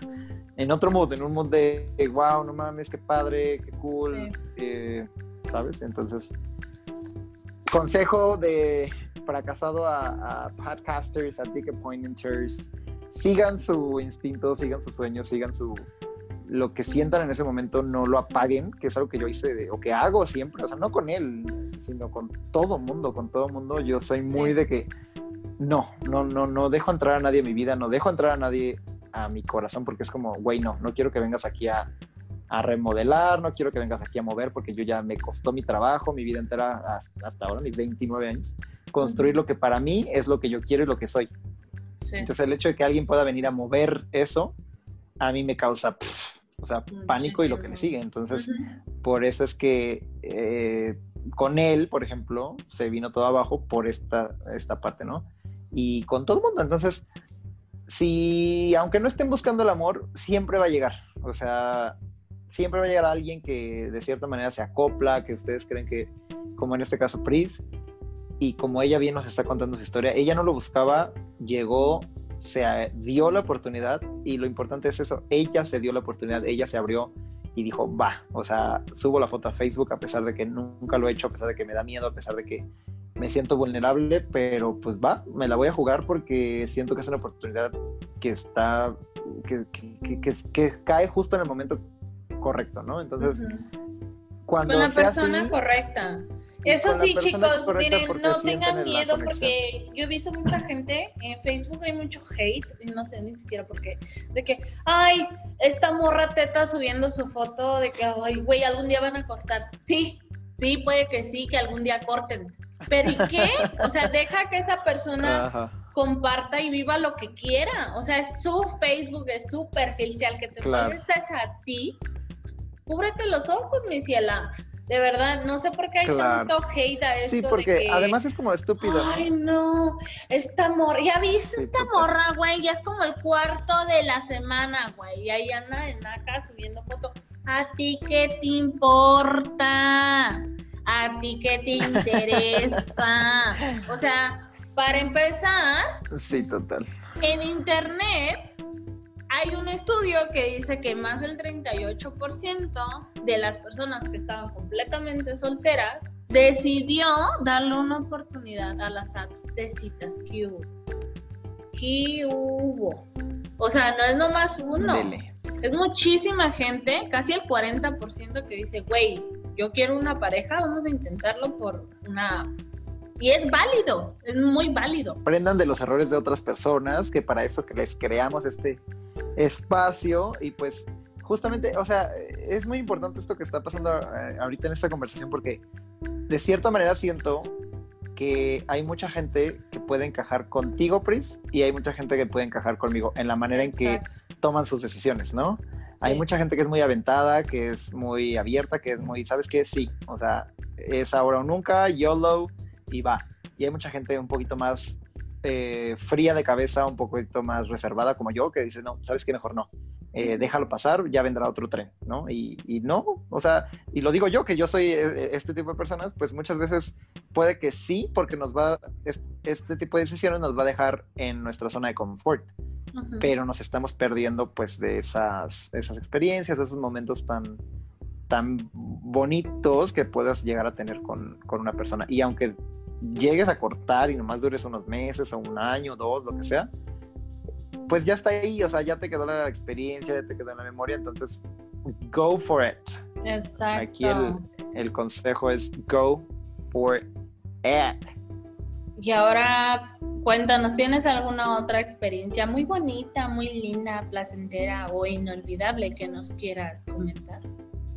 en otro mood, en un mood de, wow, no mames, qué padre, qué cool, Sí. eh, ¿sabes? Entonces, consejo de fracasado a, a podcasters, a ticket pointers, sigan su instinto, sigan sus sueños, sigan su lo que sientan en ese momento, no lo apaguen, que es algo que yo hice de- o que hago siempre, o sea, no con él, sino con todo mundo, con todo mundo. Yo soy muy Sí. de que no, no, no, no dejo entrar a nadie a mi vida, no dejo entrar a nadie a mi corazón, porque es como, güey, no, no quiero que vengas aquí a, a remodelar, no quiero que vengas aquí a mover, porque yo ya me costó mi trabajo, mi vida entera, hasta, hasta ahora, mis 29 años, construir lo que para mí es lo que yo quiero y lo que soy. Sí. Entonces el hecho de que alguien pueda venir a mover eso, a mí me causa, pff, o sea, pánico y lo que le sigue. Entonces, por eso es que eh, con él, por ejemplo, se vino todo abajo por esta, esta parte, ¿no? Y con todo el mundo. Entonces, si, aunque no estén buscando el amor, siempre va a llegar. O sea, siempre va a llegar alguien que de cierta manera se acopla, que ustedes creen que, como en este caso, Pris, y como ella bien nos está contando su historia, ella no lo buscaba, llegó, se eh, dio la oportunidad y lo importante es eso, ella se dio la oportunidad, ella se abrió y dijo, va, o sea, subo la foto a Facebook a pesar de que nunca lo he hecho, a pesar de que me da miedo, a pesar de que me siento vulnerable, pero pues va, me la voy a jugar porque siento que es una oportunidad que está, que, que, que- que- que cae justo en el momento correcto, ¿no? Entonces, cuando Con la persona así, correcta. Eso sí, chicos, miren, no tengan miedo porque yo he visto mucha gente, en Facebook hay mucho hate, y no sé ni siquiera por qué, de que, ay, esta morra teta subiendo su foto de que, ay, güey, algún día van a cortar. Sí, sí, puede que sí, que algún día corten. Pero ¿y qué? O sea, deja que esa persona Ajá. comparta y viva lo que quiera. O sea, es su Facebook, es su perfil. Si al que te Claro. molesta es a ti, cúbrete los ojos, mi ciela. De verdad, no sé por qué hay Claro. tanto hate a esto Sí, de porque que, además es como estúpido. Ay, no, esta morra, ya viste Sí, esta total. morra, güey, ya es como el cuarto de la semana, güey, y ahí anda en acá subiendo foto. ¿A ti qué te importa? ¿A ti qué te interesa? O sea, para empezar, Sí, total. en internet hay un estudio que dice que más del 38% de las personas que estaban completamente solteras decidió darle una oportunidad a las apps de citas que hubo. Que hubo. O sea, no es nomás uno. Dele. Es muchísima gente, casi el 40% que dice, güey, yo quiero una pareja, vamos a intentarlo por una... app". Y es válido, es muy válido. Aprendan de los errores de otras personas, que para eso que les creamos este espacio y pues justamente, o sea, es muy importante esto que está pasando eh, ahorita en esta conversación porque de cierta manera siento que hay mucha gente que puede encajar contigo, Pris, y hay mucha gente que puede encajar conmigo en la manera en que toman sus decisiones, ¿no? Hay Sí. mucha gente que es muy aventada, que es muy abierta, que es muy, ¿sabes qué? Sí, o sea, es ahora o nunca, YOLO y va. Y hay mucha gente un poquito más eh, fría de cabeza, un poquito más reservada como yo, que dice, no, sabes qué, mejor no. Eh, déjalo pasar, ya vendrá otro tren, ¿no? Y, y, no, o sea, y lo digo yo, que yo soy eh, este tipo de personas, pues muchas veces puede que sí, porque nos va, este tipo de decisiones nos va a dejar en nuestra zona de confort, uh -huh. pero nos estamos perdiendo pues de esas, esas experiencias, esos momentos tan, tan bonitos que puedas llegar a tener con, con una persona. Y aunque llegues a cortar y nomás dures unos meses o un año, dos, lo que sea, pues ya está ahí, o sea, ya te quedó la experiencia, ya te quedó en la memoria, entonces go for it. Exacto. Aquí el, el consejo es go for it. Y ahora cuéntanos, ¿tienes alguna otra experiencia muy bonita, muy linda, placentera o inolvidable que nos quieras comentar?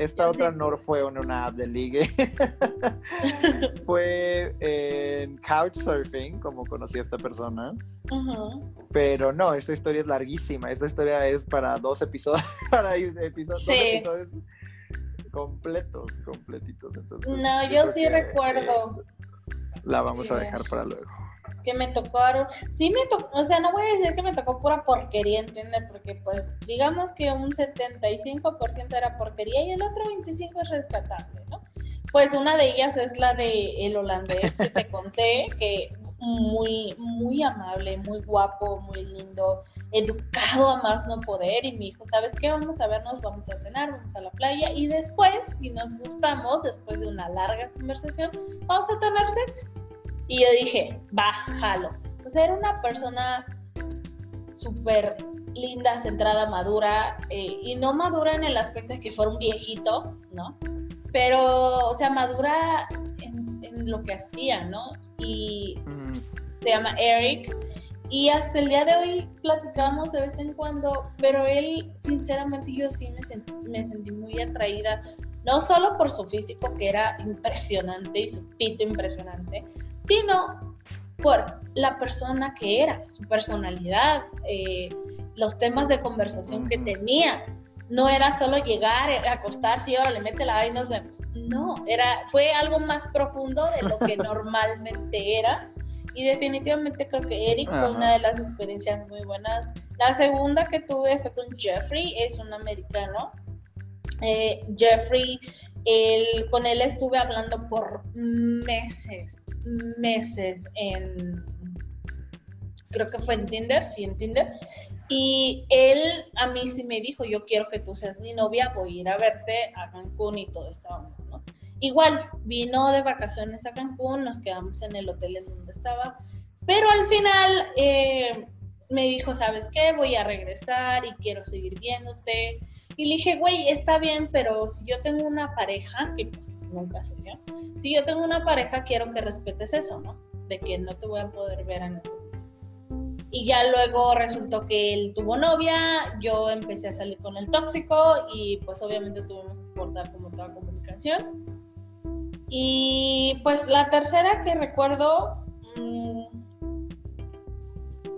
Esta Yo otra sé. no fue en una app de ligue. [laughs] fue en Couchsurfing, como conocí a esta persona. Uh -huh. Pero no, esta historia es larguísima. Esta historia es para dos episodios, [laughs] para episodios, sí. dos episodios completos, completitos. Entonces, no, yo, yo sí recuerdo. La vamos a dejar para luego que me tocaron, sí me tocó, o sea, no voy a decir que me tocó pura porquería, ¿entiendes? Porque pues digamos que un 75% era porquería y el otro 25% es respetable, ¿no? Pues una de ellas es la de el holandés que te conté, que muy, muy amable, muy guapo, muy lindo, educado a más no poder y me dijo, ¿sabes qué? Vamos a vernos, vamos a cenar, vamos a la playa y después, si nos gustamos, después de una larga conversación, vamos a tener sexo. Y yo dije, bájalo. O sea, era una persona súper linda, centrada, madura, eh, y no madura en el aspecto de que fuera un viejito, ¿no? Pero, o sea, madura en, en lo que hacía, ¿no? Y mm. se llama Eric, y hasta el día de hoy platicamos de vez en cuando, pero él, sinceramente, yo sí me sentí, me sentí muy atraída, no solo por su físico, que era impresionante, y su pito impresionante, sino por la persona que era, su personalidad, eh, los temas de conversación que tenía. No era solo llegar, acostarse y ahora le mete la y nos vemos. No, era, fue algo más profundo de lo que [laughs] normalmente era. Y definitivamente creo que Eric fue una de las experiencias muy buenas. La segunda que tuve fue con Jeffrey, es un americano. Eh, Jeffrey, él, con él estuve hablando por meses, meses en, creo que fue en Tinder, sí, en Tinder. Y él a mí sí me dijo, yo quiero que tú seas mi novia, voy a ir a verte a Cancún y todo eso, ¿no? Igual, vino de vacaciones a Cancún, nos quedamos en el hotel en donde estaba, pero al final eh, me dijo, ¿sabes qué? Voy a regresar y quiero seguir viéndote. Y le dije, güey, está bien, pero si yo tengo una pareja, que pues nunca soy yo, si yo tengo una pareja, quiero que respetes eso, ¿no? De que no te voy a poder ver en ese y ya luego resultó que él tuvo novia, yo empecé a salir con el tóxico y pues obviamente tuvimos que cortar como toda comunicación. Y pues la tercera que recuerdo mmm,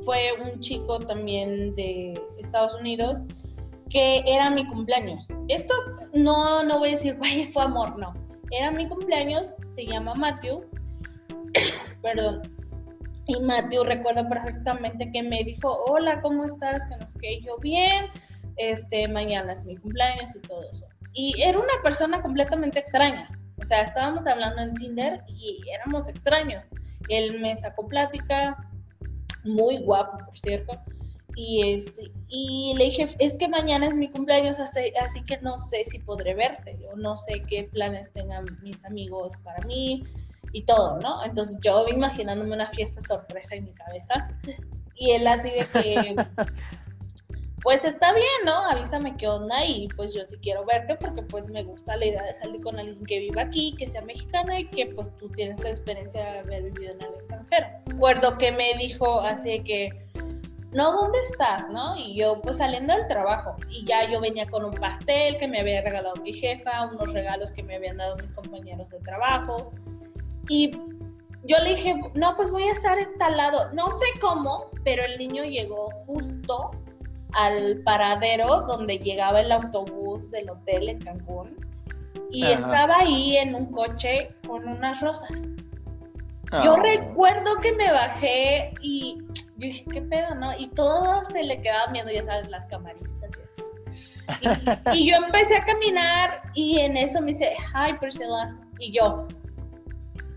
fue un chico también de Estados Unidos que era mi cumpleaños. Esto no, no voy a decir, [laughs] vaya, fue amor, no. Era mi cumpleaños, se llama Matthew. [coughs] Perdón, y Matthew recuerdo perfectamente que me dijo, hola, ¿cómo estás? Que nos quedé yo bien, este, mañana es mi cumpleaños y todo eso. Y era una persona completamente extraña. O sea, estábamos hablando en Tinder y éramos extraños. Él me sacó plática, muy guapo, por cierto. Y, este, y le dije, es que mañana es mi cumpleaños, así, así que no sé si podré verte, o no sé qué planes tengan mis amigos para mí, y todo, ¿no? Entonces yo imaginándome una fiesta sorpresa en mi cabeza [laughs] y él así de que, [laughs] pues está bien, ¿no? Avísame qué onda y pues yo sí quiero verte porque pues me gusta la idea de salir con alguien que viva aquí, que sea mexicana y que pues tú tienes la experiencia de haber vivido en el extranjero. Recuerdo que me dijo así de que, no, ¿dónde estás? ¿No? Y yo pues saliendo del trabajo y ya yo venía con un pastel que me había regalado mi jefa, unos regalos que me habían dado mis compañeros de trabajo y yo le dije, no, pues voy a estar instalado. No sé cómo, pero el niño llegó justo al paradero donde llegaba el autobús del hotel en Cancún y Ajá. estaba ahí en un coche con unas rosas. Yo Ah. recuerdo que me bajé y yo dije, ¿qué pedo, no? Y todos se le quedaban viendo, ya sabes, las camaristas y así. Y, y yo empecé a caminar y en eso me dice, hi Priscilla. Y yo,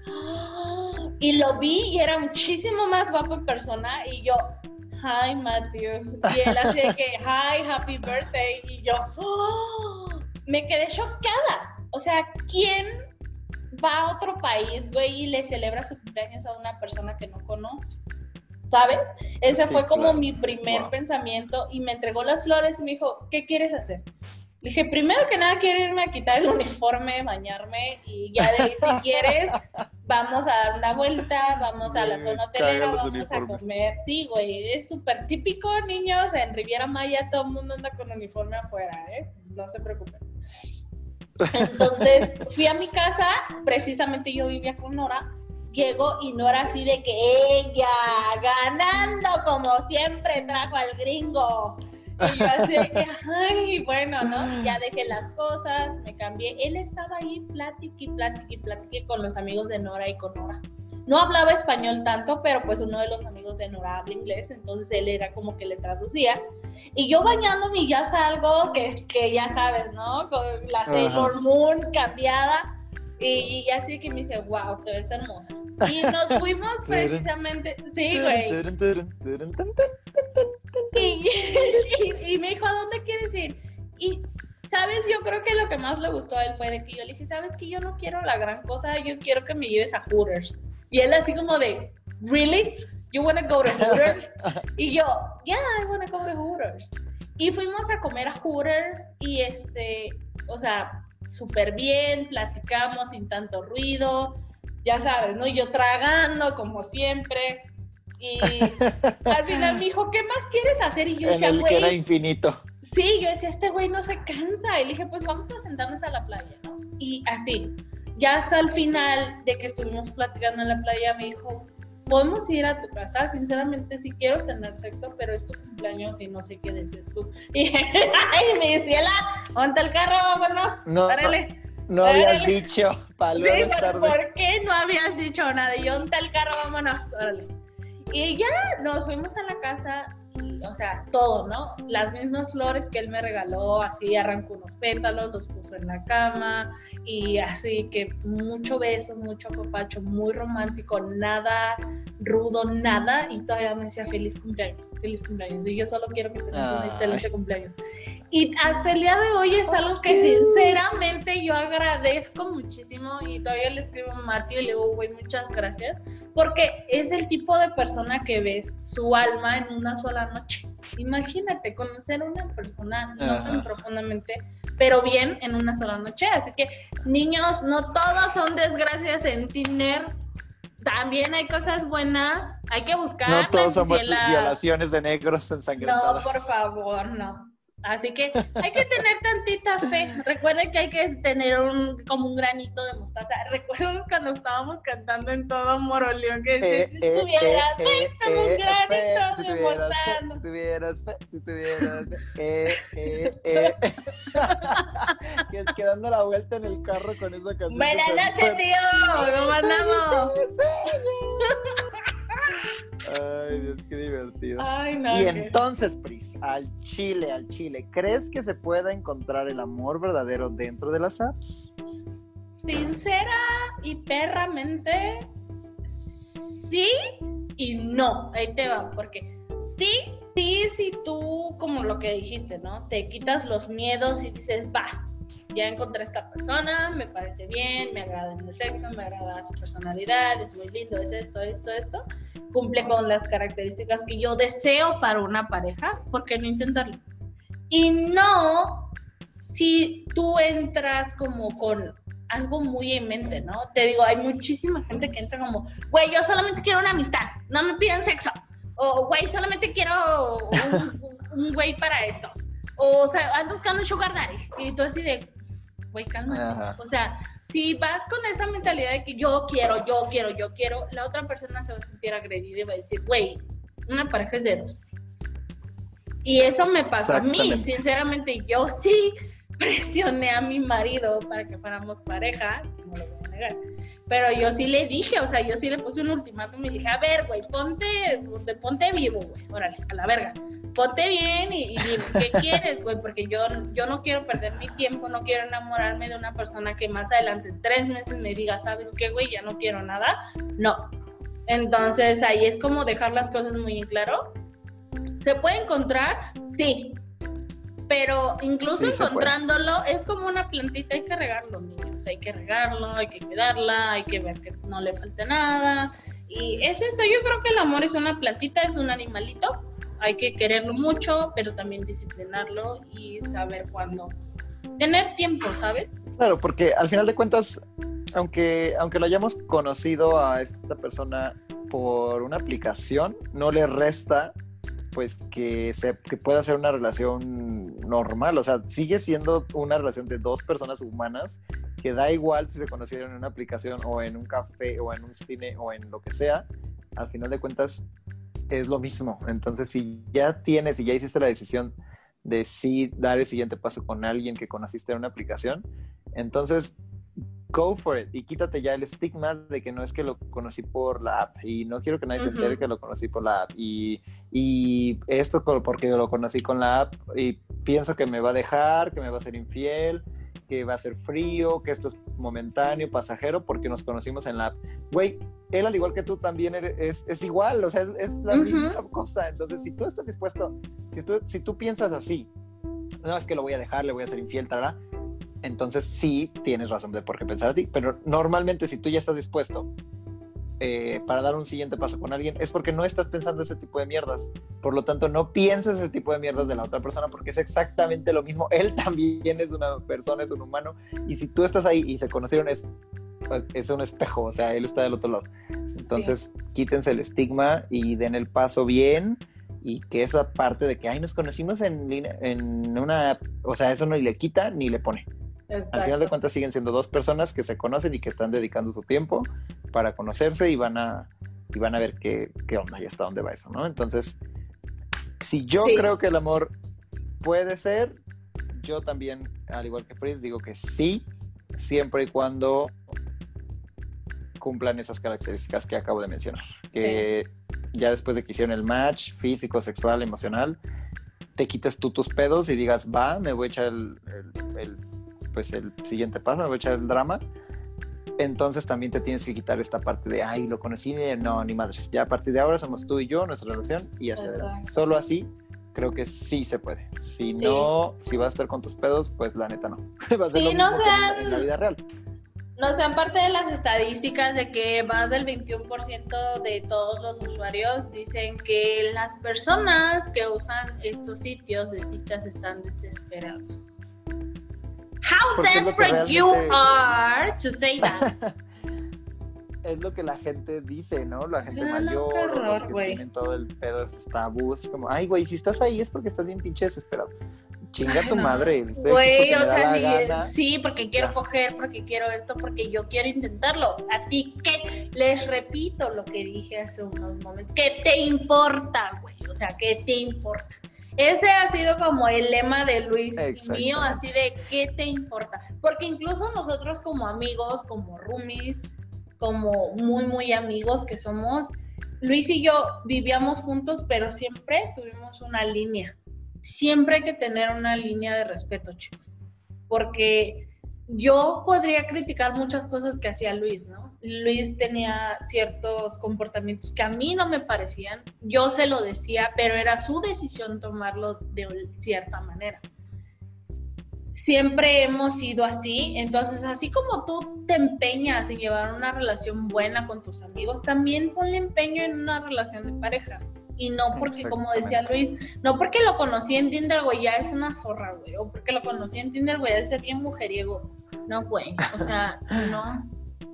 "Ah". y lo vi y era muchísimo más guapo en persona. Y yo, hi Matthew. Y él así de que, hi, happy birthday. Y yo, "Ah". me quedé chocada. O sea, ¿quién va a otro país, güey, y le celebra su cumpleaños a una persona que no conoce. ¿Sabes? Ese Sí, fue como claro. mi primer Wow. pensamiento y me entregó las flores y me dijo, ¿qué quieres hacer? Le dije, primero que nada quiero irme a quitar el uniforme, bañarme y ya de ahí si [laughs] quieres vamos a dar una vuelta, vamos a la zona hotelera, vamos a comer. Sí, güey, es súper típico, niños, en Riviera Maya todo el mundo anda con uniforme afuera, ¿eh? No se preocupen. Entonces fui a mi casa, precisamente yo vivía con Nora, llego y Nora así de que ella, ganando como siempre, trajo al gringo. Y yo así de que, ay, bueno, ¿no? Ya dejé las cosas, me cambié. Él estaba ahí, platique y platique con los amigos de Nora y con Nora. No hablaba español tanto, pero pues uno de los amigos de Nora habla inglés, entonces él era como que le traducía. Y yo bañándome y ya salgo, que, que ya sabes, ¿no? Con la Sailor Moon cambiada. Y, y así que me dice, wow, te ves hermosa. Y nos [laughs] fuimos precisamente, sí, güey. Y, y- y me dijo, ¿a dónde quieres ir? Y, ¿sabes? Yo creo que lo que más le gustó a él fue de que yo le dije, ¿sabes que Yo no quiero la gran cosa, yo quiero que me lleves a Hooters. Y él así como de, ¿really? You wanna go to Hooters? [laughs] Y yo, yeah, I wanna go to Hooters. Y fuimos a comer a Hooters y este, o sea, súper bien, platicamos sin tanto ruido, ya sabes, ¿no? Yo tragando como siempre. Y [laughs] al final me dijo, ¿qué más quieres hacer? Y yo En decía, el que era güey, infinito. sí, yo decía, este güey no se cansa. Y le dije, pues vamos a sentarnos a la playa, ¿no? Y así, ya hasta el final de que estuvimos platicando en la playa, me dijo, podemos ir a tu casa. Sinceramente, sí quiero tener sexo, pero es tu cumpleaños y no sé qué dices tú. [laughs] Y ay, me decía, monta el carro, vámonos, No, órale. no habías dicho [laughs] para Sí, tarde. ¿por qué no habías dicho nada? Y monta el carro, vámonos, órale. Y ya nos fuimos a la casa, y, o sea, todo, ¿no? Las mismas flores que él me regaló, así arrancó unos pétalos, los puso en la cama, y así que mucho beso, mucho apapacho, muy romántico, nada rudo, nada, y todavía me decía feliz cumpleaños, feliz cumpleaños, y yo solo quiero que tengas un excelente cumpleaños. Y hasta el día de hoy es algo que sinceramente yo agradezco muchísimo y todavía le escribo a Mateo y le digo, güey, muchas gracias, porque es el tipo de persona que ves su alma en una sola noche. Imagínate conocer a una persona no tan profundamente, pero bien en una sola noche. Así que, niños, no todos son desgracias en Tinder. También hay cosas buenas. Hay que buscar. No todos somos Manciciela. violaciones de negros [laughs] No, ensangrentadas. por favor, no. Así que hay que tener tantita fe. Recuerden que hay que tener un como un granito de mostaza. ¿Recuerdas cuando estábamos cantando en todo Moroleón que Eh, si eh, tuvieras eh, fe eh, como un eh, granito fe, de si fe, mostaza? Si tuvieras fe, si tuvieras fe, eh, eh, eh. [laughs] que es que dando la vuelta en el carro con esa canción. Buenas noches, tío. ¿Cómo andamos? Ay, Dios, qué divertido. Ay, no. Y entonces, Pris, al chile, al chile, ¿crees que se pueda encontrar el amor verdadero dentro de las apps? Sincera y perramente, sí y no. Ahí te va, porque sí, sí, si tú, como lo que dijiste, ¿no? Te quitas los miedos y dices, va, ya encontré esta persona, me parece bien, me agrada en el sexo, me agrada su personalidad, es muy lindo, es esto, esto, esto. Cumple con las características que yo deseo para una pareja, ¿por qué no intentarlo? Y no si tú entras como con algo muy en mente, ¿no? Te digo, hay muchísima gente que entra como, güey, yo solamente quiero una amistad, no me piden sexo. O, güey, solamente quiero un, güey para esto. O, sea, ando buscando un sugar daddy. Y tú así de, güey, calma. Ajá. O sea, si vas con esa mentalidad de que yo quiero, yo quiero, yo quiero, la otra persona se va a sentir agredida y va a decir, güey, una pareja es de dos. Y eso me pasó a mí, sinceramente, yo sí presioné a mi marido para que fuéramos pareja, no lo voy a negar. Pero yo sí le dije, o sea, yo sí le puse un ultimátum y dije, a ver, güey, ponte, ponte vivo, güey, órale, a la verga. Ponte bien y, y dime, ¿qué [laughs] quieres, güey? Porque yo, yo no quiero perder mi tiempo, no quiero enamorarme de una persona que más adelante, en tres meses, me diga, ¿sabes qué, güey? Ya no quiero nada. No. Entonces ahí es como dejar las cosas muy en claro. ¿Se puede encontrar? Sí, pero incluso Sí, encontrándolo es como una plantita, hay que regarlo, niños, hay que regarlo, hay que cuidarla, hay que ver que no le falte nada. Y es esto, yo creo que el amor es una plantita, es un animalito, hay que quererlo mucho, pero también disciplinarlo y saber cuándo. Tener tiempo, ¿sabes? Claro, porque al final de cuentas, aunque, aunque lo hayamos conocido a esta persona por una aplicación, no le resta pues que, se, que pueda ser una relación normal. O sea, sigue siendo una relación de dos personas humanas que da igual si se conocieron en una aplicación o en un café o en un cine o en lo que sea. Al final de cuentas es lo mismo. Entonces, si ya tienes y ya hiciste la decisión de sí dar el siguiente paso con alguien que conociste en una aplicación, entonces go for it y quítate ya el estigma de que no es que lo conocí por la app y no quiero que nadie se entere que lo conocí por la app y, y esto porque lo conocí con la app y pienso que me va a dejar, que me va a ser infiel, que va a ser frío, que esto es momentáneo, pasajero, porque nos conocimos en la app. Güey, él al igual que tú también eres- es, es igual, o sea, es, es la Ujú. misma cosa. Entonces, si tú estás dispuesto, si tú, si tú piensas así, no es que lo voy a dejar, le voy a ser infiel, tará, entonces sí tienes razón de por qué pensar a ti. Pero normalmente, si tú ya estás dispuesto eh, para dar un siguiente paso con alguien, es porque no estás pensando ese tipo de mierdas. Por lo tanto, no pienses ese tipo de mierdas de la otra persona porque es exactamente lo mismo. Él [laughs] también es una persona, es un humano. Y si tú estás ahí y se conocieron, es, es un espejo. O sea, él está del otro lado. Entonces, quítense el estigma y den el paso bien. Y que esa parte de que, ay, nos conocimos en, en una o sea, eso no le quita ni le pone. Al final de Exacto. cuentas siguen siendo dos personas que se conocen y que están dedicando su tiempo para conocerse y van a, y van a ver qué, qué onda y hasta dónde va eso, ¿no? Entonces, si yo Sí. creo que el amor puede ser, yo también, al igual que Pris, digo que sí, siempre y cuando cumplan esas características que acabo de mencionar. Que ya después de que hicieron el match físico, sexual, emocional, te quites tú tus pedos y digas, va, me voy a echar el, el- el, pues el siguiente paso, me voy a echar el drama. Entonces también te tienes que quitar esta parte de, ay, lo conocí, de- no, ni madres. Ya a partir de ahora somos tú y yo, nuestra relación, y hacia adelante. Solo así creo que sí se puede. Si Sí. no, si vas a estar con tus pedos, pues la neta no. [laughs] Va a ser Sí, lo no que sean- en la vida real. No sean parte de las estadísticas de que más del 21% de todos los usuarios dicen que las personas que usan estos sitios de citas están desesperados. How desperate you are to say that. [laughs] es lo que la gente dice, ¿no? La gente Sí, no, mayor, o los horror, que güey. tienen todo el pedo esos tabús, como, ay, güey, si estás ahí es porque estás bien pinche desesperado. Chinga Ay, tu no. madre. Güey, o sea, sí, gana. sí, porque quiero Ya. coger, porque quiero esto, porque yo quiero intentarlo. ¿A ti qué? Les repito lo que dije hace unos momentos. ¿Qué te importa, güey? O sea, ¿qué te importa? Ese ha sido como el lema de Luis mío, así de ¿qué te importa? Porque incluso nosotros como amigos, como roomies, como muy, muy amigos que somos, Luis y yo vivíamos juntos, pero siempre tuvimos una línea. Siempre hay que tener una línea de respeto, chicos. Porque yo podría criticar muchas cosas que hacía Luis, ¿no? Luis tenía ciertos comportamientos que a mí no me parecían. Yo se lo decía, pero era su decisión tomarlo de cierta manera. Siempre hemos sido así, entonces así como tú te empeñas en llevar una relación buena con tus amigos, también ponle empeño en una relación de pareja. Y no porque, como decía Luis, no porque lo conocí en Tinder, güey, ya es una zorra, güey. O porque lo conocí en Tinder, güey, debe ser bien mujeriego. No, güey. O sea, no.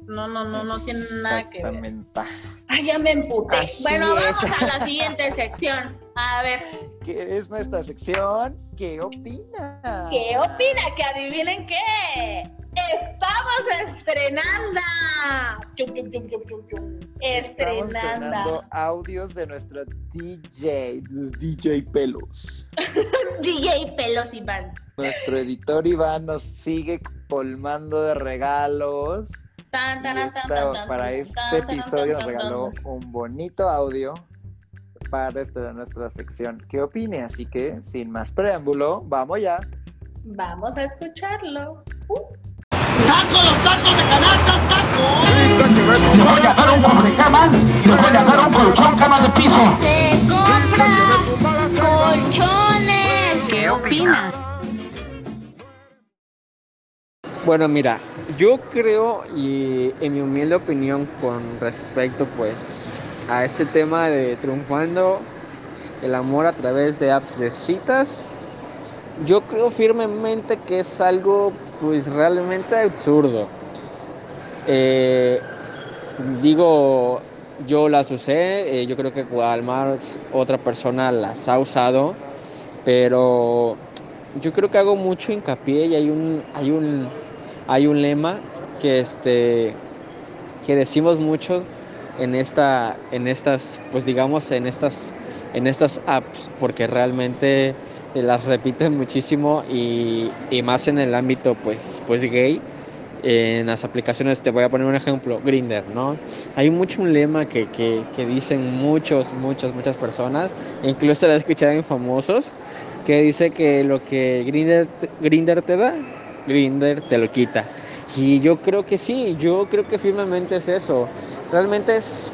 No, no, no, no tiene nada que ver. Exactamente. Ay, ya me emputé. Así bueno, es. vamos a la siguiente sección. A ver, Que es nuestra sección. ¿Qué opina? ¿qué opina? Que adivinen qué. Estamos estrenando. Estamos Estrenando. audios de nuestra DJ, DJ Pelos. [laughs] DJ Pelos Iván. Nuestro editor Iván nos sigue colmando de regalos Tan, Y tan, tan, esta- tan, tan, para este episodio nos regaló un bonito audio para esto de nuestra sección. ¿Qué opine? Así que, sin más preámbulo, vamos ya. Vamos a escucharlo. Uh, Le voy a dar un de cama y le voy a dar un colchón cama de piso. Se compra colchones. ¿Qué opinas? Bueno, mira, yo creo y en mi humilde opinión con respecto pues a ese tema de triunfando el amor a través de apps de citas, yo creo firmemente que es algo pues realmente absurdo. Eh, digo, yo las usé, eh, yo creo que más otra persona las ha usado, pero yo creo que hago mucho hincapié y hay un, hay un, hay un lema que este que decimos mucho en esta en estas pues digamos en estas en estas apps porque realmente las repiten muchísimo y, y más en el ámbito pues pues gay en las aplicaciones te voy a poner un ejemplo Grinder no hay mucho un lema que, que, que dicen muchos muchos muchas personas incluso la he escuchado en famosos que dice que lo que Grinder Grinder te da Grinder te lo quita. Y yo creo que sí, yo creo que firmemente es eso. Realmente es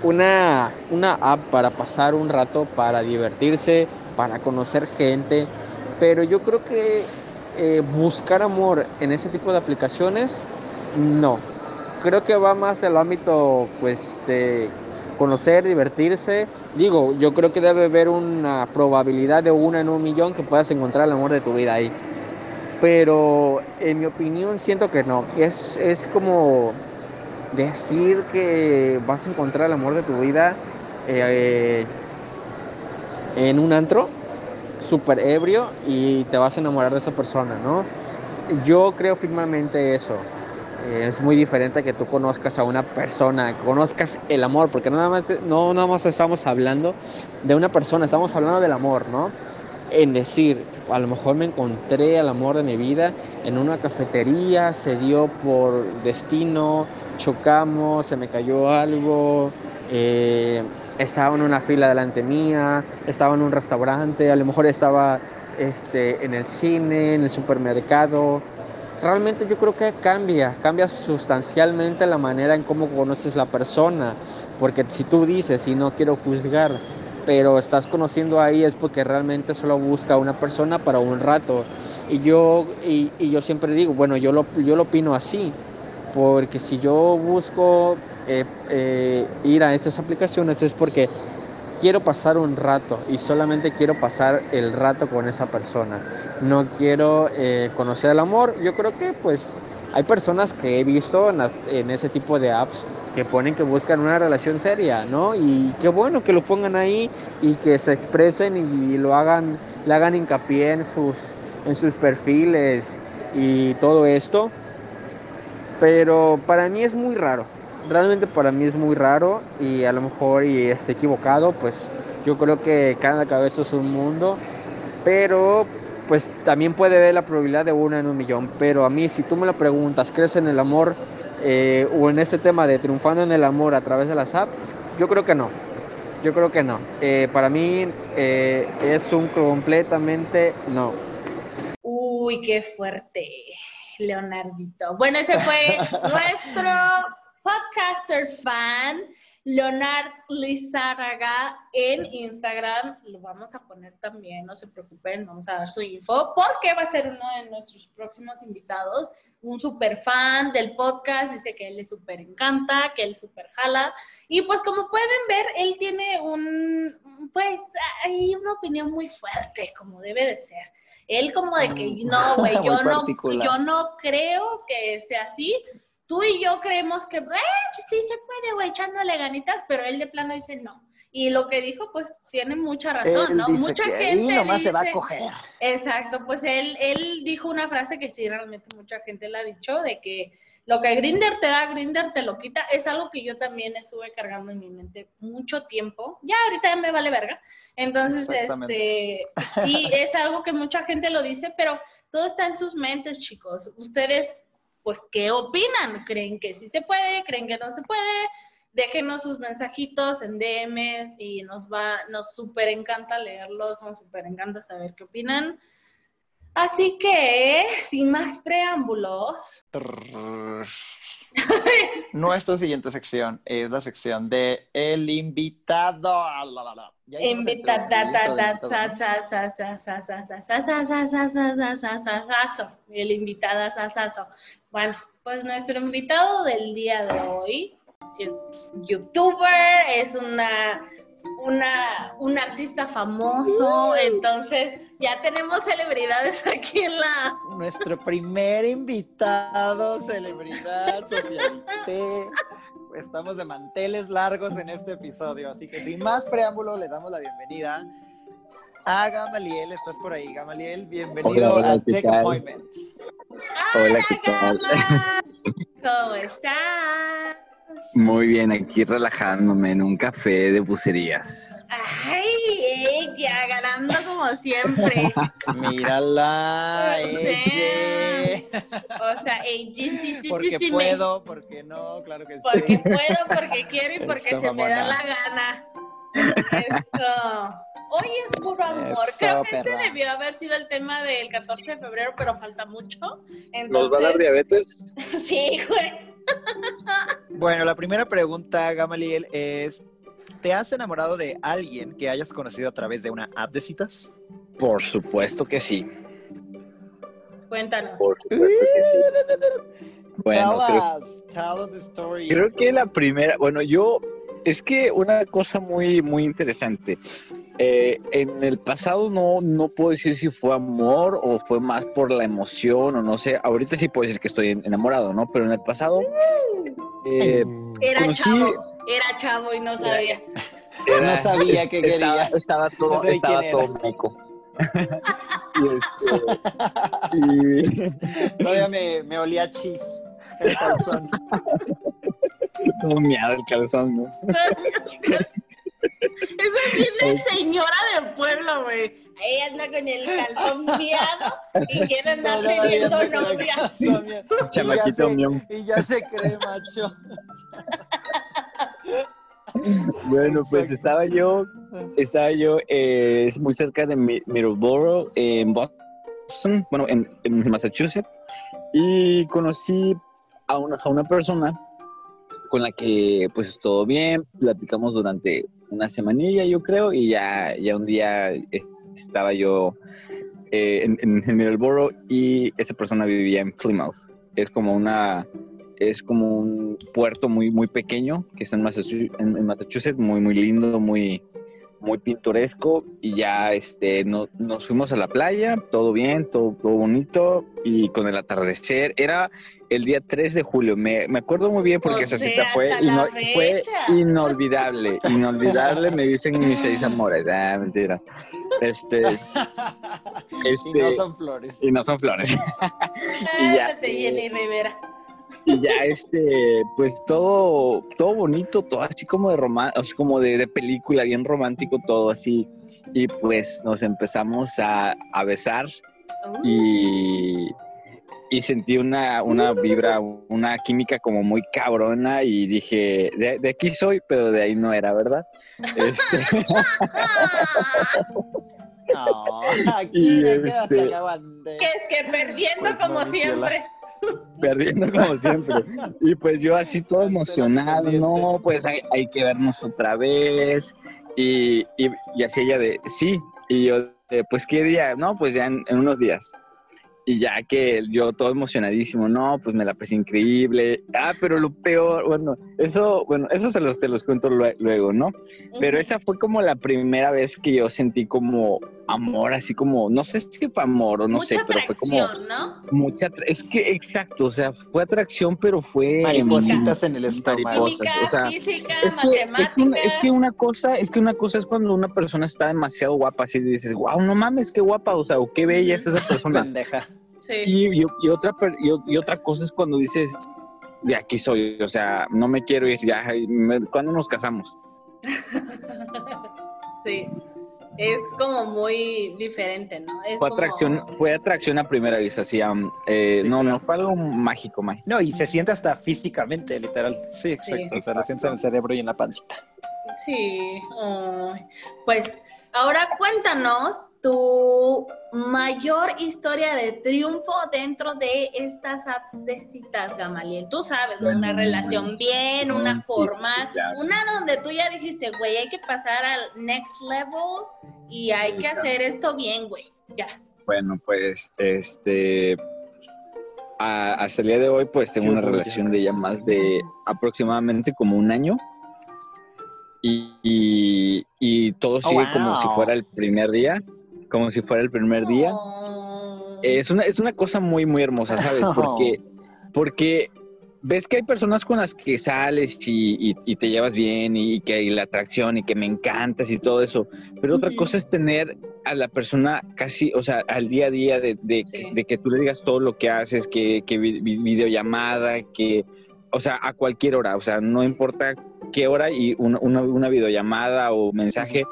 una, una app para pasar un rato, para divertirse, para conocer gente. Pero yo creo que eh, buscar amor en ese tipo de aplicaciones, no. Creo que va más del ámbito pues de conocer, divertirse. Digo, yo creo que debe haber una probabilidad de una en un millón que puedas encontrar el amor de tu vida ahí pero en mi opinión siento que no. Es, es como decir que vas a encontrar el amor de tu vida eh, en un antro súper ebrio y te vas a enamorar de esa persona, ¿no? Yo creo firmemente eso. Eh, Es muy diferente que tú conozcas a una persona, conozcas el amor, porque nada, más, no nada más estamos hablando de una persona, estamos hablando del amor, ¿no? en decir, a lo mejor me encontré al amor de mi vida en una cafetería, se dio por destino, chocamos, se me cayó algo, eh, estaba en una fila delante mía, estaba en un restaurante, a lo mejor estaba este, en el cine, en el supermercado. Realmente yo creo que cambia, cambia sustancialmente la manera en cómo conoces la persona, porque si tú dices, y no quiero juzgar, pero estás conociendo ahí es porque realmente solo busca una persona para un rato. Y yo, y, y yo siempre digo, bueno, yo lo, yo lo opino así, porque si yo busco eh, eh, ir a esas aplicaciones es porque quiero pasar un rato y solamente quiero pasar el rato con esa persona. No quiero eh, conocer el amor. Yo creo que pues hay personas que he visto en, en ese tipo de apps que ponen que buscan una relación seria, ¿no? Y qué bueno que lo pongan ahí y que se expresen y lo hagan, le hagan hincapié en sus, en sus perfiles y todo esto. Pero para mí es muy raro. Realmente para mí es muy raro y a lo mejor y esté equivocado, pues yo creo que cada cabeza es un mundo. Pero pues también puede haber la probabilidad de una en un millón. Pero a mí, si tú me lo preguntas, ¿crees en el amor eh, o en ese tema de triunfando en el amor a través de las apps? Yo creo que no. Yo creo que no. Eh, para mí eh, es un completamente no. Uy, qué fuerte, Leonardito. Bueno, ese fue [laughs] nuestro podcaster fan, Leonard Lizárraga, en Instagram. Lo vamos a poner también, no se preocupen, vamos a dar su info, porque va a ser uno de nuestros próximos invitados. Un super fan del podcast, dice que él le súper encanta, que él súper jala. Y pues como pueden ver, él tiene un, pues, hay una opinión muy fuerte, como debe de ser. Él como de que, Mm. no, [laughs] güey, yo no, yo no creo que sea así. Tú y yo creemos que, eh, sí se puede, güey, echándole ganitas, pero él de plano dice no. Y lo que dijo, pues tiene mucha razón, Él ¿no? dice Mucha que gente ahí nomás se va a dice- coger. Exacto, pues él, él dijo una frase que sí, realmente mucha gente la ha dicho, de que lo que Grinder te da, Grinder te lo quita, es algo que yo también estuve cargando en mi mente mucho tiempo, ya ahorita ya me vale verga, entonces, este, sí, es algo que mucha gente lo dice, pero todo está en sus mentes, chicos, ustedes pues, ¿qué opinan? ¿Creen que sí se puede? ¿Creen que no se puede? Déjenos sus mensajitos en DMs y nos va, nos súper encanta leerlos, nos súper encanta saber qué opinan. Así que, sin más preámbulos, Nuestra siguiente sección es la sección de el invitado. Hicimos el invitado, bueno, pues nuestro invitado del día de hoy es youtuber, es una, una, un artista famoso, uh. entonces ya tenemos celebridades [laughs] aquí en la... Nuestro primer invitado, celebridad, socialité. Estamos de manteles largos en este episodio, así que sin más preámbulo le damos la bienvenida a Gamaliel. Estás por ahí, Gamaliel. Bienvenido hola, a Tech Appointment. Hola, ¿qué tal? [laughs] ¿Cómo estás? Muy bien, aquí relajándome en un café de bucerías. Ay, ella, ganando como siempre. [laughs] Mírala, Sí. ella. O sea, ella sí, sí, sí, Porque sí, me- puedo, porque no, claro que porque sí. puedo, porque quiero y porque Eso, se me da la gana. Eso. Hoy es puro amor. Eso, Creo que este debió haber sido el tema del 14 de febrero, pero falta mucho. ¿Nos va a dar diabetes? [laughs] sí, güey. Bueno, la primera pregunta, Gamaliel, es: ¿te has enamorado de alguien que hayas conocido a través de una app de citas? Por supuesto que sí. Cuéntanos. Por supuesto que sí. [laughs] Bueno, tell creo, us, tell us the story. creo que la primera, bueno, yo, es que una cosa muy, muy interesante. Eh, en el pasado no, no puedo decir si fue amor o fue más por la emoción o no sé. Ahorita sí puedo decir que estoy enamorado, ¿no? Pero en el pasado eh, Era conocí- chavo. Era chavo y no sabía. era- No sabía qué estaba, quería. estaba No todo, sabía estaba todo meco. [laughs] y, este, y Todavía me, me olía chis el calzón. [laughs] todo miado el calzón, ¿no? [laughs] Eso es bien de señora de pueblo, güey. Ahí anda con el calzón [laughs] miado y quiere andar teniendo novia. Chamaquito Y ya se- mión. Y ya se cree, macho. Bueno, pues estaba yo, estaba yo, eh, es muy cerca de Mi- Middleborough, en Boston, bueno, en, en Massachusetts, y conocí a una, a una persona con la que, pues, todo bien, platicamos durante una semanilla, yo creo, y ya, ya un día eh, estaba yo eh, en, en, y esa persona vivía en Plymouth. Es como una, es como un puerto muy, muy pequeño que está en Massachusetts, en Massachusetts, muy, muy lindo, muy, muy pintoresco. Y ya este, no- nos fuimos a la playa, todo bien, todo, todo bonito. Y con el atardecer, era el día 3 de julio, me, me acuerdo muy bien porque O esa sea, cita fue, ino- fue inolvidable. Inolvidable, me dicen mis seis amores. Ah, mentira. Este, [laughs] Y este, no son flores. y no son flores. [laughs] y ya, Jenny Rivera. Y ya este, pues todo, todo bonito, todo así como de román, así como de, de película, bien romántico, todo así. Y pues nos empezamos a, a besar Uh, y, y sentí una, una vibra, una química como muy cabrona y dije, de, de aquí soy, pero de ahí no era, ¿verdad? Este, [laughs] No, aquí Y me quedo hasta este- la bandera. que es que perdiendo Pues, como siempre. [laughs] perdiendo como siempre. Y pues yo así todo emocionado, no, pues hay, hay que vernos otra vez. Y, y, y así ella de, sí. Y yo, de, pues qué día, no, pues ya en, en unos días. Y ya que yo todo emocionadísimo, no, pues me la pasé increíble. Ah, pero lo peor, bueno, eso, bueno, eso se los te los cuento lue- luego, ¿no? Pero esa fue como la primera vez que yo sentí como amor, así como, no sé si fue amor o no Mucha sé, pero fue como atracción, ¿no? mucha atra- es que exacto, o sea, fue atracción, pero fue Maripositas en el estómago. Mariposas, Química, o sea, física, es que, es, que matemática. una, es que una cosa, es que una cosa es cuando una persona está demasiado guapa, así dices, wow, no mames, qué guapa, o sea, o qué bella es esa persona. Pendeja. Sí. Y, y- y otra per- y, y otra cosa es cuando dices, de aquí soy, o sea, no me quiero ir ya, ¿cuándo nos casamos? [laughs] sí. es como muy diferente, ¿no? Es Fue como- atracción, fue atracción a primera vista, así, am, eh, Sí, no, claro. no, fue algo mágico, mágico. No, y se siente hasta físicamente, literal. Sí, exacto. O sea, lo sientes en el cerebro y en la pancita. Sí. Pues ahora cuéntanos tu mayor historia de triunfo dentro de estas apps de citas, Gamaliel. Tú sabes, ¿no? Una Mm, relación bien, una formal, sí, claro. una donde tú ya dijiste, güey, hay que pasar al next level y hay que hacer esto bien, güey. Ya. Bueno, pues, este, a- hasta el día de hoy, pues tengo Yo una relación de ya más de aproximadamente como un año. Y, y, y todo sigue como si fuera el primer día, como si fuera el primer día. Oh. Es una, es una cosa muy, muy hermosa, ¿sabes? [laughs] Porque, porque ves que hay personas con las que sales y, y- y te llevas bien y, que hay la atracción y que me encantas y todo eso. Pero otra cosa es tener a la persona casi, o sea, al día a día de, de, Sí. que, de que tú le digas todo lo que haces, que, que vi- vi- videollamada, que, o sea, a cualquier hora, o sea, no importa qué hora y una, una, una videollamada o mensaje.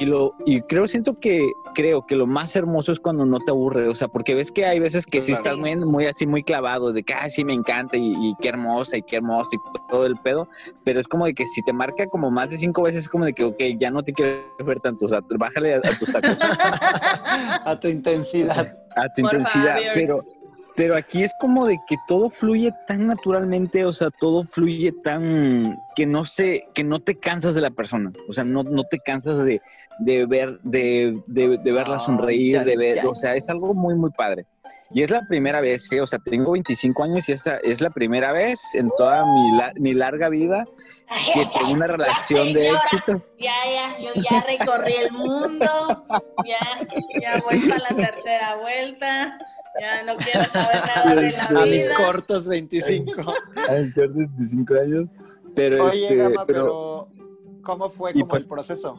Y, lo, y creo, siento que, creo que lo más hermoso es cuando no te aburre, o sea, porque ves que hay veces que sí Claro. estás muy, muy así, muy clavado, de que, ah, sí, me encanta y, y qué hermosa y qué hermoso y todo el pedo, pero es como de que si te marca como más de cinco veces, es como de que, ok, ya no te quiero ver tanto, o sea, bájale a, a tus tacos, [laughs] A tu intensidad. a tu Por intensidad, favor. pero... Pero aquí es como de que todo fluye tan naturalmente, o sea, todo fluye tan que no sé, que no te cansas de la persona, o sea, no, no te cansas de, de ver, de, de, de verla Ah, sonreír, ya, de ver, ya. o sea, es algo muy, muy padre. Y es la primera vez, ¿eh? o sea, tengo 25 años y esta es la primera vez en toda mi, la- mi larga vida que [laughs] tengo una relación de éxito. Ya, ya, yo ya recorrí el mundo, ya, ya voy para la tercera vuelta, ya no quiero saber nada de la A mis cortos 25. a mis 25 años. Pero, Oye, este, Gama, pero, pero ¿cómo fue como pues- el proceso?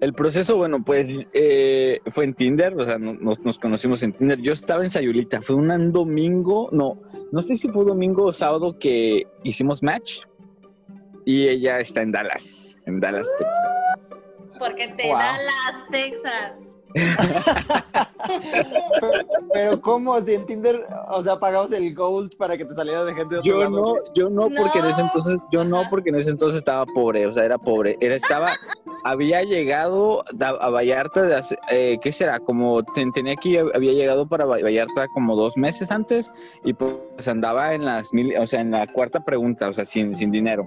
El proceso, bueno, pues eh, fue en Tinder, o sea, no- nos, nos conocimos en Tinder. Yo estaba en Sayulita, fue un domingo, no, no sé si fue domingo o sábado que hicimos match y ella está en Dallas, en Dallas, Texas. Porque te Wow. da las Texas. [laughs] Pero ¿cómo? Si en Tinder, o sea, pagamos el gold para que te saliera de gente de otro Yo lado. no, yo no, porque en ese entonces, yo no, porque en ese entonces estaba pobre, o sea, era pobre. Era, estaba, había llegado a Vallarta, de hace- eh, ¿qué será? Como ten- tenía aquí, había llegado para Va- Vallarta como dos meses antes y pues andaba en las mil, o sea, en la cuarta pregunta, o sea, sin, sin dinero.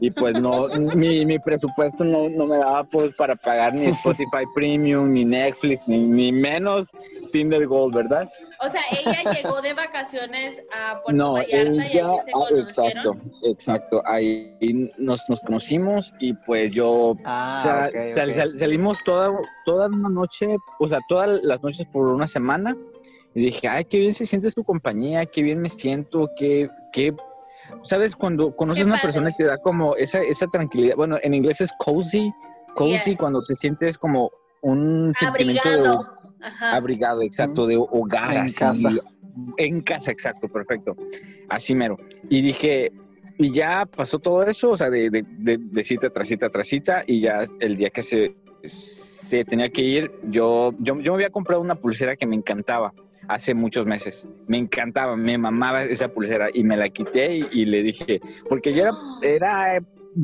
Y pues no, mi, mi presupuesto no, no me daba pues para pagar ni Spotify Premium, ni Netflix, ni, ni menos Tinder Gold, ¿verdad? O sea, ella llegó de vacaciones a Puerto No, Vallarta y ahí ella, se ah, conocieron. exacto, exacto. Ahí nos, nos conocimos y pues yo Ah, sa- ok, sal- sal- salimos toda, toda una noche, o sea, todas las noches por una semana. Y dije, ay, qué bien se siente tu compañía, qué bien me siento, qué, qué... ¿Sabes? Cuando conoces a una persona que te da como esa, esa tranquilidad, bueno, en inglés es cozy, cozy, Yes. cuando te sientes como un sentimiento de Abrigado. Ajá. abrigado, exacto, de hogar. En así. casa. En casa, exacto, perfecto. Así mero. Y dije, y ya pasó todo eso, o sea, de, de, de- de cita tras cita tras cita, y ya el día que se, se tenía que ir, yo, yo, yo me había comprado una pulsera que me encantaba hace muchos meses. Me encantaba, me mamaba esa pulsera y me la quité y, y le dije, porque yo era, era,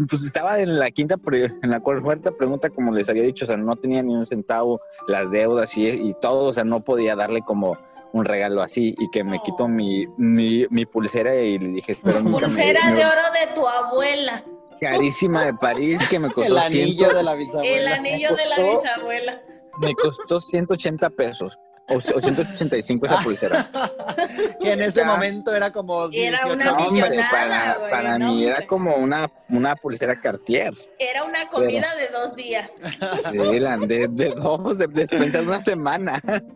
pues estaba en la quinta, en la cuarta pregunta, como les había dicho, o sea, no tenía ni un centavo, las deudas y, y todo, o sea, no podía darle como un regalo así y que me quitó mi, mi, mi pulsera y le dije, espero nunca Pulsera me- de oro de tu abuela. carísima de París que me costó El anillo 100 de la El bisabuela. anillo de la costó- bisabuela. me costó 180 pesos o, o 185 esa pulsera. [laughs] que en ese Ya. momento era como 18 Era una No, hombre, millonada, para, güey, para no, mí era como una, una pulsera Cartier. Era una comida de dos días. [laughs] De, la- de, de dos, de despensar una semana. [laughs]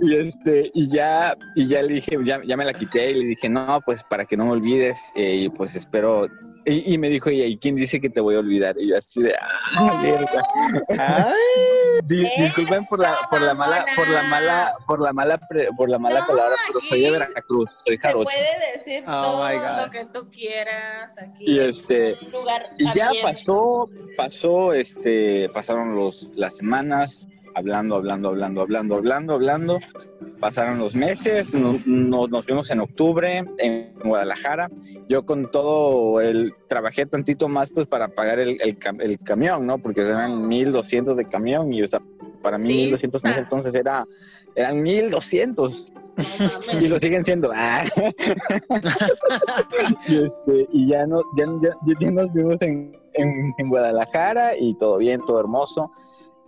y este, y ya, y ya le dije, ya, ya me la quité y le dije, no, pues para que no me olvides, eh, y pues espero Y, y me dijo ella, ¿y quién dice que te voy a olvidar? Y yo así de, ah, Di- disculpen por la, por la mala, por la mala, por la mala, pre- por la mala No, palabra, pero soy de Veracruz, soy Se jarocho. puede decir Oh todo lo que tú quieras aquí. Y es este, un lugar Y ya pasó, pasó, este, pasaron los, las semanas, hablando, hablando, hablando, hablando, hablando, hablando. Pasaron los meses, no- no- nos vimos en octubre en Guadalajara. Yo con todo el, trabajé tantito más pues para pagar el, el el camión, ¿no? Porque eran 1200 de camión y o sea, para mí 1200 en ese entonces era, eran 1200 No y lo siguen siendo. Ah. [laughs] y, este, y ya, no, ya, ya, ya nos vimos en, en, en Guadalajara y todo bien, todo hermoso.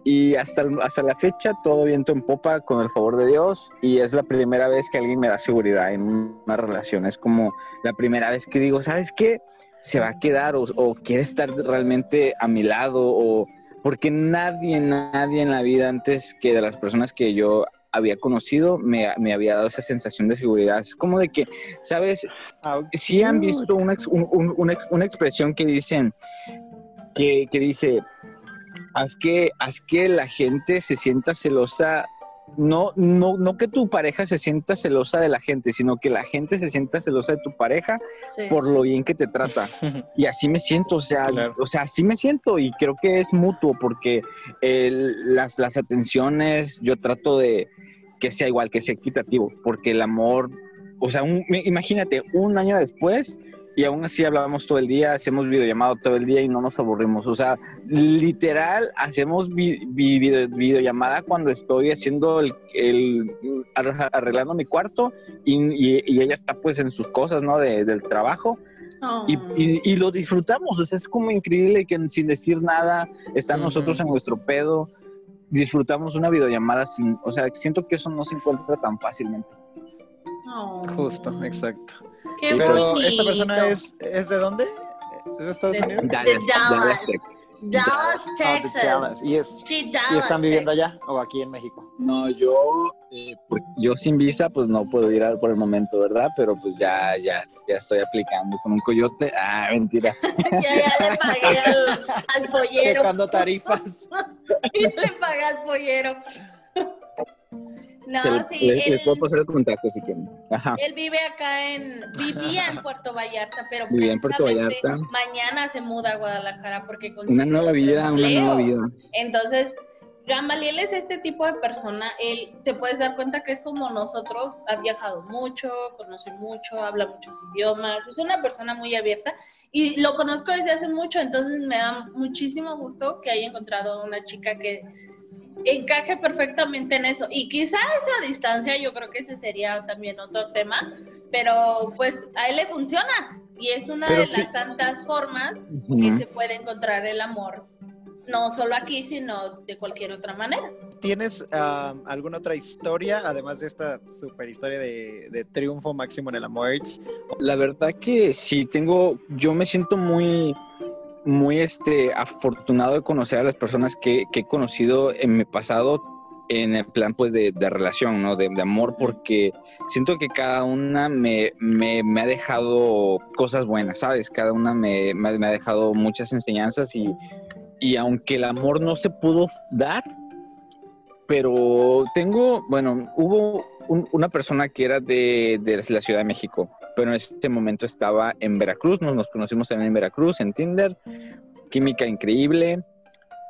Y hasta, hasta la fecha todo viento en popa con el favor de Dios y es la primera vez que alguien me da seguridad en una relación. Es como la primera vez que digo, ¿sabes qué? Se va a quedar o, o quiere estar realmente a mi lado o porque nadie, nadie en la vida antes que de las personas que yo había conocido me, me había dado esa sensación de seguridad. Es como de que, ¿sabes? Si han visto una, ex- un- un- una, una expresión que dicen, que, que dice, haz que, haz que la gente se sienta celosa, no, no, no que tu pareja se sienta celosa de la gente, sino que la gente se sienta celosa de tu pareja Sí. por lo bien que te trata. [laughs] Y así me siento, o sea, Claro. o sea, así me siento y creo que es mutuo porque el- las, las atenciones yo trato de que sea igual, que sea equitativo, porque el amor, o sea, un- imagínate, un año después y aún así hablábamos todo el día, hacemos videollamado todo el día y no nos aburrimos, o sea, literal hacemos vi- vi- video- videollamada cuando estoy haciendo el, el- ar- arreglando mi cuarto y, y- y ella está pues en sus cosas, ¿no? De- del trabajo Oh. y, y- y lo disfrutamos, o sea, es como increíble que sin decir nada, están nosotros en nuestro pedo, disfrutamos una videollamada sin, o sea, siento que eso no se encuentra tan fácilmente. Oh. Justo, exacto. Qué Pero bonito. esta persona es, ¿es de dónde? ¿Es de Estados De- Unidos? de Dallas, Dallas, Dallas, Texas. Dallas, Ah. ¿Y, es, Sí, ¿Y Dallas, están viviendo allá o aquí en México? No, yo, eh, por- yo sin visa, pues no puedo ir al- por el momento, ¿verdad? Pero pues ya, ya, ya estoy aplicando con un coyote. Ah, mentira. [laughs] ya, ya le pagué al, al [laughs] pollero. Checando tarifas. [laughs] Y le pagué al pollero. No, Se le- sí, les, él, les puedo pasar el contacto si quieren. Ajá. él vive acá en, vivía en Puerto Vallarta, pero Vivía en Puerto Vallarta. mañana se muda a Guadalajara porque Una nueva vida, una nueva vida. Entonces, Gamaliel es este tipo de persona, él te puedes dar cuenta que es como nosotros, ha viajado mucho, conoce mucho, habla muchos idiomas, es una persona muy abierta y lo conozco desde hace mucho, entonces me da muchísimo gusto que haya encontrado una chica que encaje perfectamente en eso y quizá esa distancia yo creo que ese sería también otro tema, pero pues a él le funciona y es una Pero de las tantas formas que se puede encontrar el amor, no solo aquí, sino de cualquier otra manera. ¿Tienes ah, alguna otra historia, además de esta super historia de, de triunfo máximo en el amor? La verdad que sí, tengo, yo me siento muy, muy este, afortunado de conocer a las personas que, que he conocido en mi pasado en el plan pues de, de relación, ¿no? De, de amor, porque siento que cada una me, me, me ha dejado cosas buenas, ¿sabes? Cada una me, me, ha dejado muchas enseñanzas y, y aunque el amor no se pudo dar, pero tengo, bueno, hubo un- una persona que era de, de la Ciudad de México, pero en este momento estaba en Veracruz, nos, nos conocimos también en Veracruz, en Tinder, química increíble,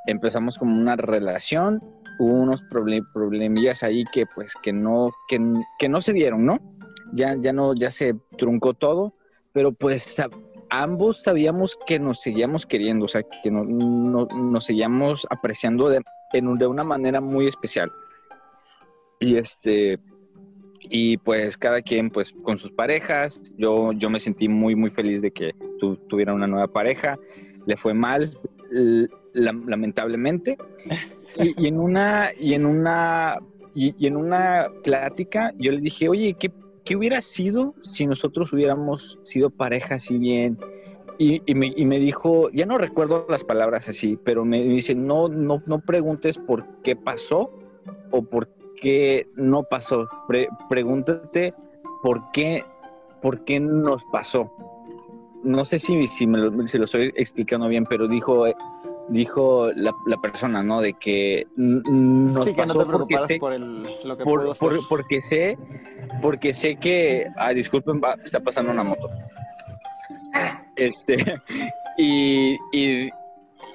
empezamos como una relación, hubo unos proble- problemillas ahí que pues que no, que, que no se dieron, ¿no? Ya, ya no, ya se truncó todo, pero pues ambos sabíamos que nos seguíamos queriendo, o sea, que no, no- nos seguíamos apreciando de, en de una manera muy especial. Y este, y pues cada quien pues con sus parejas, yo, yo me sentí muy, muy feliz de que tu, tuviera una nueva pareja, le fue mal, l- lam- lamentablemente, y, y en una, y en una, y, y en una plática yo le dije, oye, ¿qué, qué hubiera sido si nosotros hubiéramos sido pareja así bien? Y, y me, y me dijo, ya no recuerdo las palabras así, pero me dice, no, no, no preguntes por qué pasó o por qué no pasó. Pre- pregúntate por qué, por qué nos pasó. no sé si, si me lo, si lo estoy explicando bien, pero dijo, eh, dijo la, la persona, ¿no? De que nos sí, que no te porque preocuparas sé- por el, lo que por- pudo por- porque sé, porque sé que, ah, disculpen, va, está pasando una moto. Este, [laughs] y, y,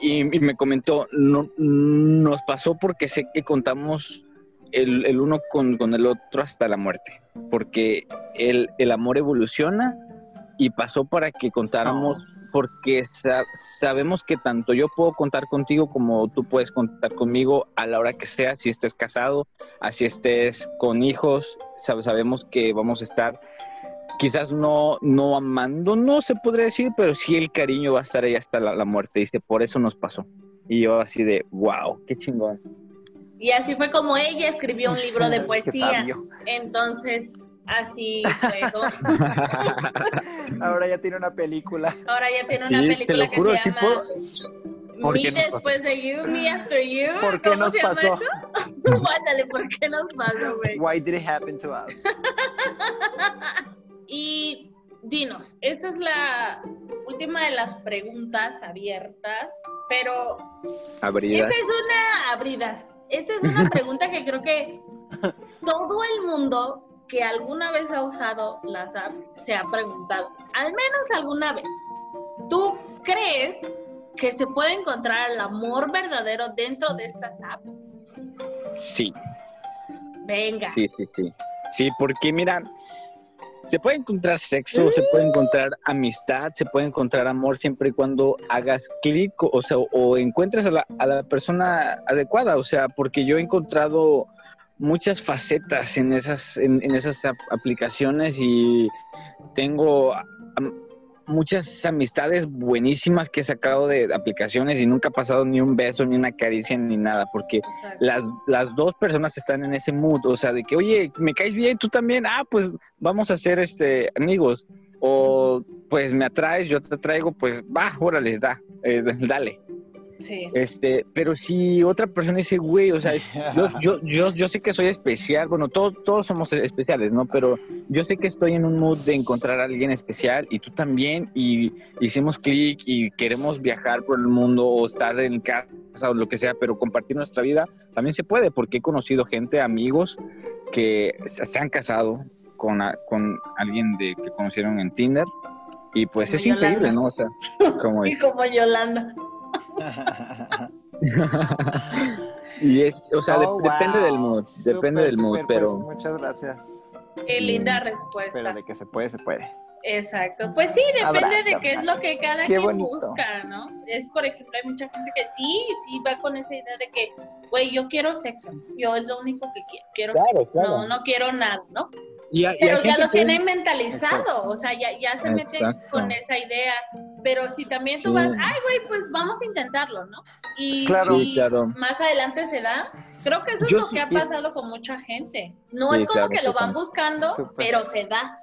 y- y me comentó, no, nos pasó porque sé que contamos el, el uno con, con el otro hasta la muerte, porque el, el amor evoluciona y pasó para que contáramos, porque sa- sabemos que tanto yo puedo contar contigo como tú puedes contar conmigo a la hora que sea, si estés casado, así estés con hijos, sab- sabemos que vamos a estar quizás no, no amando, no se podría decir, pero sí el cariño va a estar ahí hasta la, la muerte. Dice, por eso nos pasó. Y yo así de, wow, qué chingón. Y así fue como ella escribió un libro de [laughs] poesía. Entonces, así fue. como- [laughs] Ahora ya tiene una película. Ahora ya tiene Sí, una te película que se llama puedo- ¿Por Me después de You, Me After You. ¿Por qué ¿Cómo nos se llama pasó? eso? [laughs] Ándale, ¿por qué nos pasó, güey? Why did it happen to us? Y dinos, esta es la última de las preguntas abiertas, pero Abrida. esta es una abridas. Esta es una pregunta que creo que todo el mundo que alguna vez ha usado las apps se ha preguntado, al menos alguna vez. ¿Tú crees que se puede encontrar el amor verdadero dentro de estas apps? Sí, Venga. sí, sí, sí. Sí, porque mira, se puede encontrar sexo, se puede encontrar amistad, se puede encontrar amor siempre y cuando hagas clic, o sea, o encuentres a la, a la persona adecuada, o sea, porque yo he encontrado muchas facetas en esas, en, en esas ap- aplicaciones y tengo muchas amistades buenísimas que he sacado de aplicaciones y nunca ha pasado ni un beso, ni una caricia, ni nada, porque Exacto. las, las dos personas están en ese mood, o sea, de que, oye, me caes bien, tú también, ah, pues vamos a ser este, amigos, o pues me atraes, yo te traigo, pues va, órale, da, eh, [laughs] dale. Sí. Este, pero si otra persona dice, güey, o sea, yo, yo, yo, yo sé que soy especial, bueno, todos, todos somos especiales, ¿no? Pero yo sé que estoy en un mood de encontrar a alguien especial y tú también, y hicimos clic y queremos viajar por el mundo o estar en casa o lo que sea, pero compartir nuestra vida también se puede, porque he conocido gente, amigos, que se han casado con, a- con alguien de, que conocieron en Tinder. Y pues Como es increíble. ¿no? O sea, como [laughs] Y como Yolanda. [laughs] [laughs] Y es, o sea, de- Oh, depende del mood, depende del mood, súper, pues, pero muchas gracias. Qué Sí. linda Pero respuesta. de que se puede, se puede. Exacto. Pues sí, depende Abrazo, de qué es lo que cada Qué quien bonito. busca, ¿no? Es, por ejemplo, hay mucha gente que sí, sí va con esa idea de que, güey, yo quiero sexo. Yo es lo único que quiero. Quiero Claro, sexo. claro. No, no quiero nada, ¿no? Y, Pero ya lo que- tienen mentalizado, Exacto. o sea, ya, ya se mete Exacto. con esa idea. Pero si también tú Sí. vas, ay, güey, pues vamos a intentarlo, ¿no? Y Claro. si Sí, claro. más adelante se da, creo que eso Yo es lo sí- que ha es- pasado con mucha gente. No Sí, es como claro, que lo van buscando, pero se da.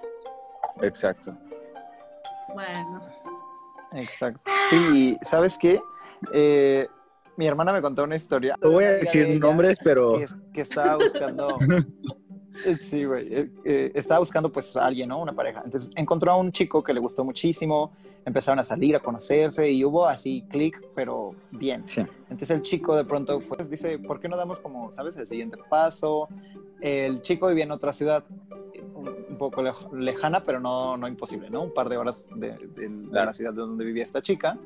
Exacto. Bueno. Exacto. Sí, ¿sabes qué? Eh, mi hermana me contó una historia. No voy a decir nombres, pero Que, que estaba buscando. [laughs] Eh, Sí, güey. eh, eh, estaba buscando, pues, a alguien, ¿no? Una pareja. Entonces encontró a un chico que le gustó muchísimo. Empezaron a salir, a conocerse y hubo así clic, pero bien. sí. Entonces el chico de pronto pues dice, ¿por qué no damos como, sabes, el siguiente paso? El chico vivía en otra ciudad un, poco lej- lejana, pero no, no imposible, ¿no? Un par de horas de, de- Claro. la ciudad de donde vivía esta chica.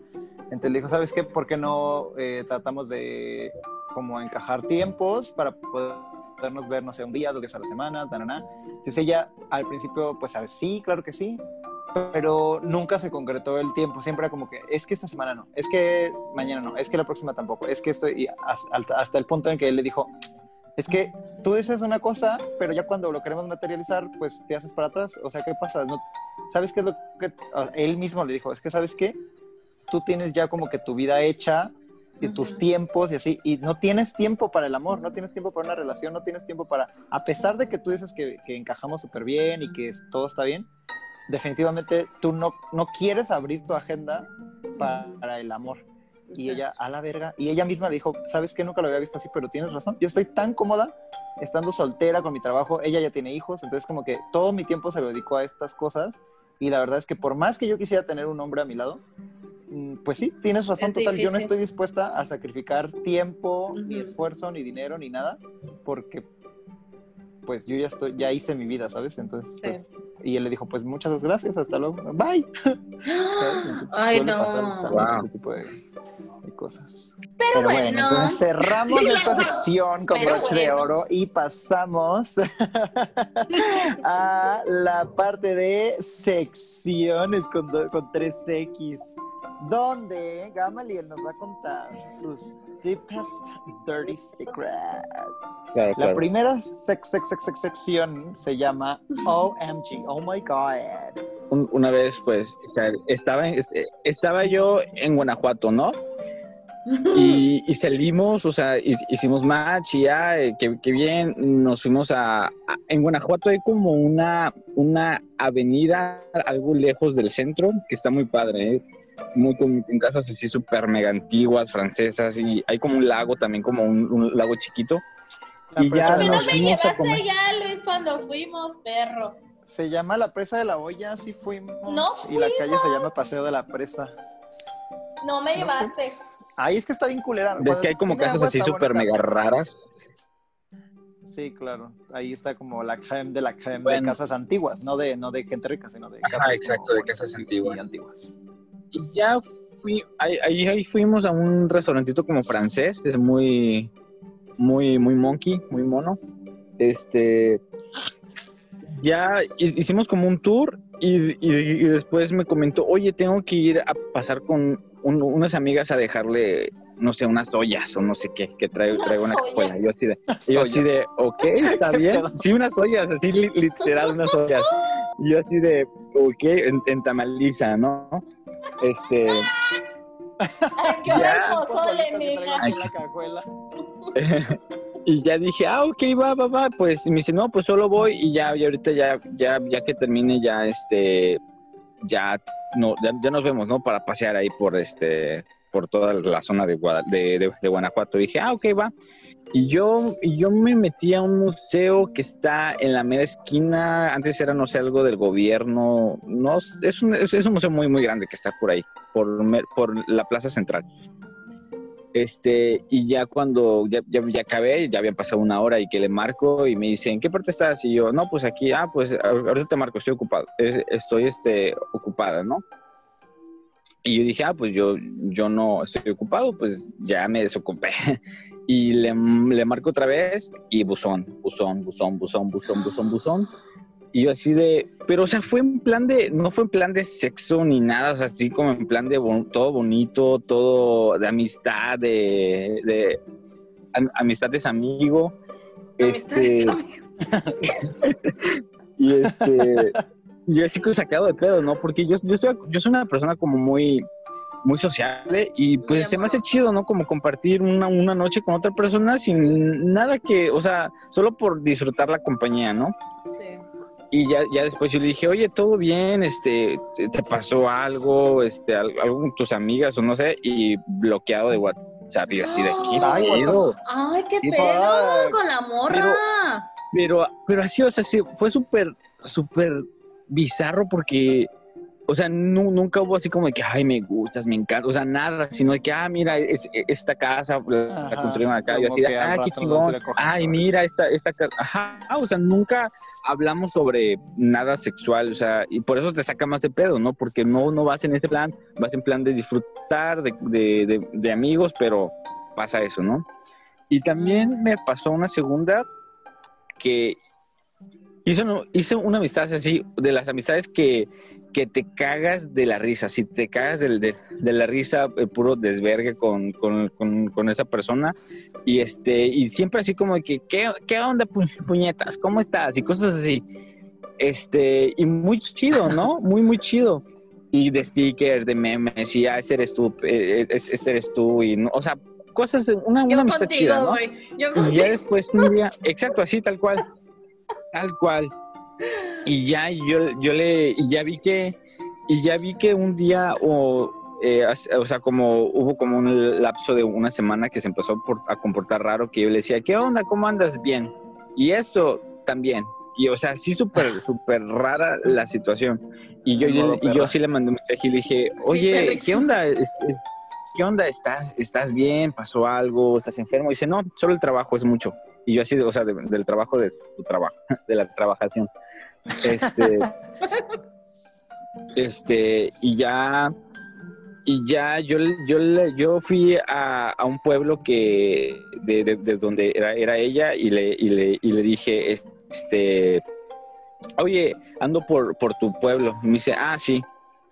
Entonces le dijo, ¿sabes qué? ¿Por qué no eh, tratamos de como encajar tiempos para podernos ver, no sé, un día, dos días a la semana, tanana? Entonces ella al principio, pues. Sí, claro que sí, pero nunca se concretó el tiempo. Siempre era como que, es que esta semana no, es que mañana no, es que la próxima tampoco, es que estoy, y hasta, hasta el punto en que él le dijo, es que tú dices una cosa, pero ya cuando lo queremos materializar, pues te haces para atrás. O sea, ¿qué pasa? No, ¿Sabes qué es lo que él mismo le dijo? Es que, ¿sabes qué? Tú tienes ya como que tu vida hecha y tus tiempos y así, y no tienes tiempo para el amor, no tienes tiempo para una relación, no tienes tiempo para, a pesar de que tú dices que, que encajamos súper bien y que todo está bien, definitivamente tú no, no quieres abrir tu agenda para, para el amor. Y ella, a la verga, y ella misma le dijo, ¿sabes qué? Nunca lo había visto así, pero tienes razón. Yo estoy tan cómoda estando soltera con mi trabajo, ella ya tiene hijos, entonces como que todo mi tiempo se lo dedicó a estas cosas Y la verdad es que por más que yo quisiera tener un hombre a mi lado, pues sí, tienes razón Es total. Yo no difícil. estoy dispuesta a sacrificar tiempo, ni Ujú. esfuerzo, ni dinero, ni nada, porque pues yo ya estoy, ya hice mi vida, ¿sabes? Entonces, Sí. pues, y él le dijo, pues muchas gracias, hasta luego, bye. [laughs] Entonces, Ay, suele no. pasar Wow. ese tipo de, de cosas. Pero, bueno, bueno, entonces cerramos [laughs] esta sección con Pero broche de bueno. oro y pasamos [laughs] a la parte de secciones con, con 3X, donde Gamaliel nos va a contar sus deepest dirty secrets. Claro, La claro. primera sex, sex, sex, sex- sección se llama OMG, oh my god. Un- una vez, pues, o sea, estaba, en- este, estaba yo en Guanajuato, ¿no? [laughs] Y, y salimos, o sea, hi- hicimos match y ya, eh, que, que bien, nos fuimos a, a- En Guanajuato hay como una, una avenida algo lejos del centro que está muy padre, ¿eh? Muy con, con casas así súper mega antiguas, francesas, y hay como un lago también, como un, un lago chiquito. La Y ya de ¿Por qué la no nos me llevaste allá, Luis, cuando fuimos, perro? Se llama la presa de la olla, sí fuimos. No y la calle se llama Paseo de la Presa. No me llevaste. Ahí es que está bien culera. Ves Cuando que hay como casas así súper mega raras. Sí, claro. Ahí está como la creme de la creme de casas antiguas, no de, no de gente rica, sino de Ajá, casas. exacto, como de casas antiguas. Ya fui, ahí, ahí, fuimos a un restaurantito como francés, es muy, muy, muy monkey, muy mono. Este, ya hi- hicimos como un tour y, y- y después me comentó, oye, tengo que ir a pasar con un- unas amigas a dejarle, no sé, unas ollas o no sé qué, que traigo, traigo una cajuela. Yo así de, yo así de, ok, [laughs] está ¿Qué bien. pedo? Sí, unas ollas, así li- literal, unas ollas. Yo así de, ok, en, en tamaliza, ¿no? Este, Ya. pozole, mija. [laughs] y ya dije, ah, ok, va, va, va. Pues y me dice, no, pues solo voy y ya, y ahorita ya, ya, ya que termine, ya, este, ya, no, ya, ya nos vemos, ¿no? Para pasear ahí por, este, por toda la zona de, Guada- de, de- de Guanajuato. dije, ah, ok, va. Y yo, yo me metí a un museo que está en la mera esquina. Antes era, no sé, algo del gobierno. No, es un, es, un museo muy, muy grande que está por ahí, por, por la plaza central. Este, y ya cuando ya, ya, ya acabé, ya había pasado una hora y que le marco y me dice, ¿en qué parte estás? Y yo, no, pues aquí, ah, pues ahor- ahorita te marco, estoy ocupado, estoy este, ocupada, ¿no? Y yo dije, ah, pues yo, yo no estoy ocupado, pues ya me desocupé. [laughs] Y le, le marco otra vez y buzón, buzón, buzón, buzón, buzón, buzón, buzón. Y yo así de, pero o sea, fue en plan de, no fue en plan de sexo ni nada, o sea, así como en plan de bon- todo bonito, todo de amistad, de, de am- amistades amigo. Este, [laughs] y este, yo estoy sacado de pedo, ¿no? Porque yo, yo, estoy, yo soy una persona como muy, muy sociable y pues se me hace chido, ¿no? Como compartir una, una noche con otra persona sin nada que, o sea, solo por disfrutar la compañía, ¿no? Sí. Y ya, ya después yo le dije, oye, todo bien, este, te pasó algo, este, al- algo con tus amigas o no sé, y bloqueado de WhatsApp y así de aquí. [gasps] Ay? Ay, qué pedo con la morra. Pero, pero así, o sea, sí, fue súper, súper bizarro porque, o sea, nu- nunca hubo así como de que, ay, me gustas, me encanta, o sea, nada, sino de que, ah, mira, es- esta casa la Ajá, construyeron acá, como así de, ah, qué chingón, ay, mira, esta, esta casa, ajá, o sea, nunca hablamos sobre nada sexual, o sea, y por eso te saca más de pedo, ¿no? Porque no, no vas en ese plan, vas en plan de disfrutar, de, de, de- de amigos, pero pasa eso, ¿no? Y también me pasó una segunda que hice, una- amistad así, de las amistades que, que te cagas de la risa, si te cagas del- de, de la risa, eh, puro desvergue con, con, con- con esa persona, y este, y siempre así como de que, ¿qué, qué onda, pu- puñetas? ¿Cómo estás? Y cosas así. Este, y muy chido, ¿no? Muy, muy chido. Y de stickers, de memes, y ah, ese eres tú, eh, es- este eres tú, y no, o sea, cosas, de- una, una Yo amistad chida, contigo, ¿no? güey. Yo Y ya después un día, exacto, así tal cual, tal cual. Y ya yo, yo le, ya vi que, y ya vi que un día, o, eh, o sea, como hubo como un lapso de una semana que se empezó a por- a comportar raro, que yo le decía, ¿qué onda? ¿Cómo andas? Bien. Y esto también. Y o sea, sí súper, [laughs] súper rara la situación. Y yo, modo y yo sí le mandé un mensaje y le dije, oye. ¿qué onda? Este, ¿Qué onda? ¿Estás, ¿Estás bien? ¿Pasó algo? ¿Estás enfermo? Y dice, no, solo el trabajo es mucho. Y yo así, o sea, de- del trabajo de tu trabajo, [laughs] de la trabajación. Este, [laughs] este, y ya, y ya yo, yo, yo fui a, a un pueblo que, de, de- de donde era, era ella y le, y, le, y le dije, este, oye, ando por, por tu pueblo. Y me dice, ah, sí.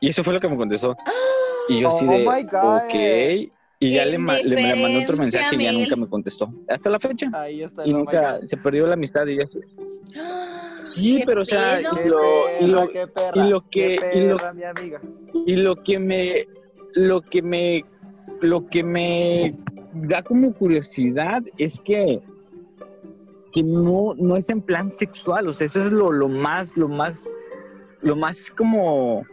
Y eso fue lo que me contestó. Y yo [gasps] así Oh de, my God. ok. Y ya ¡Qué le, ma- le, le mandé otro mensaje y ya nunca me contestó. Hasta la fecha. Ahí está el Y oh nunca se perdió la amistad y ya. [gasps] Sí, ¿Qué pero o sea, y lo, y lo, perra, qué perra, y lo que- y lo- perra, mi amiga. y lo que me, lo que me, lo que me da como curiosidad es que, que no, no es en plan sexual, o sea, eso es lo, lo más, lo más, lo más como,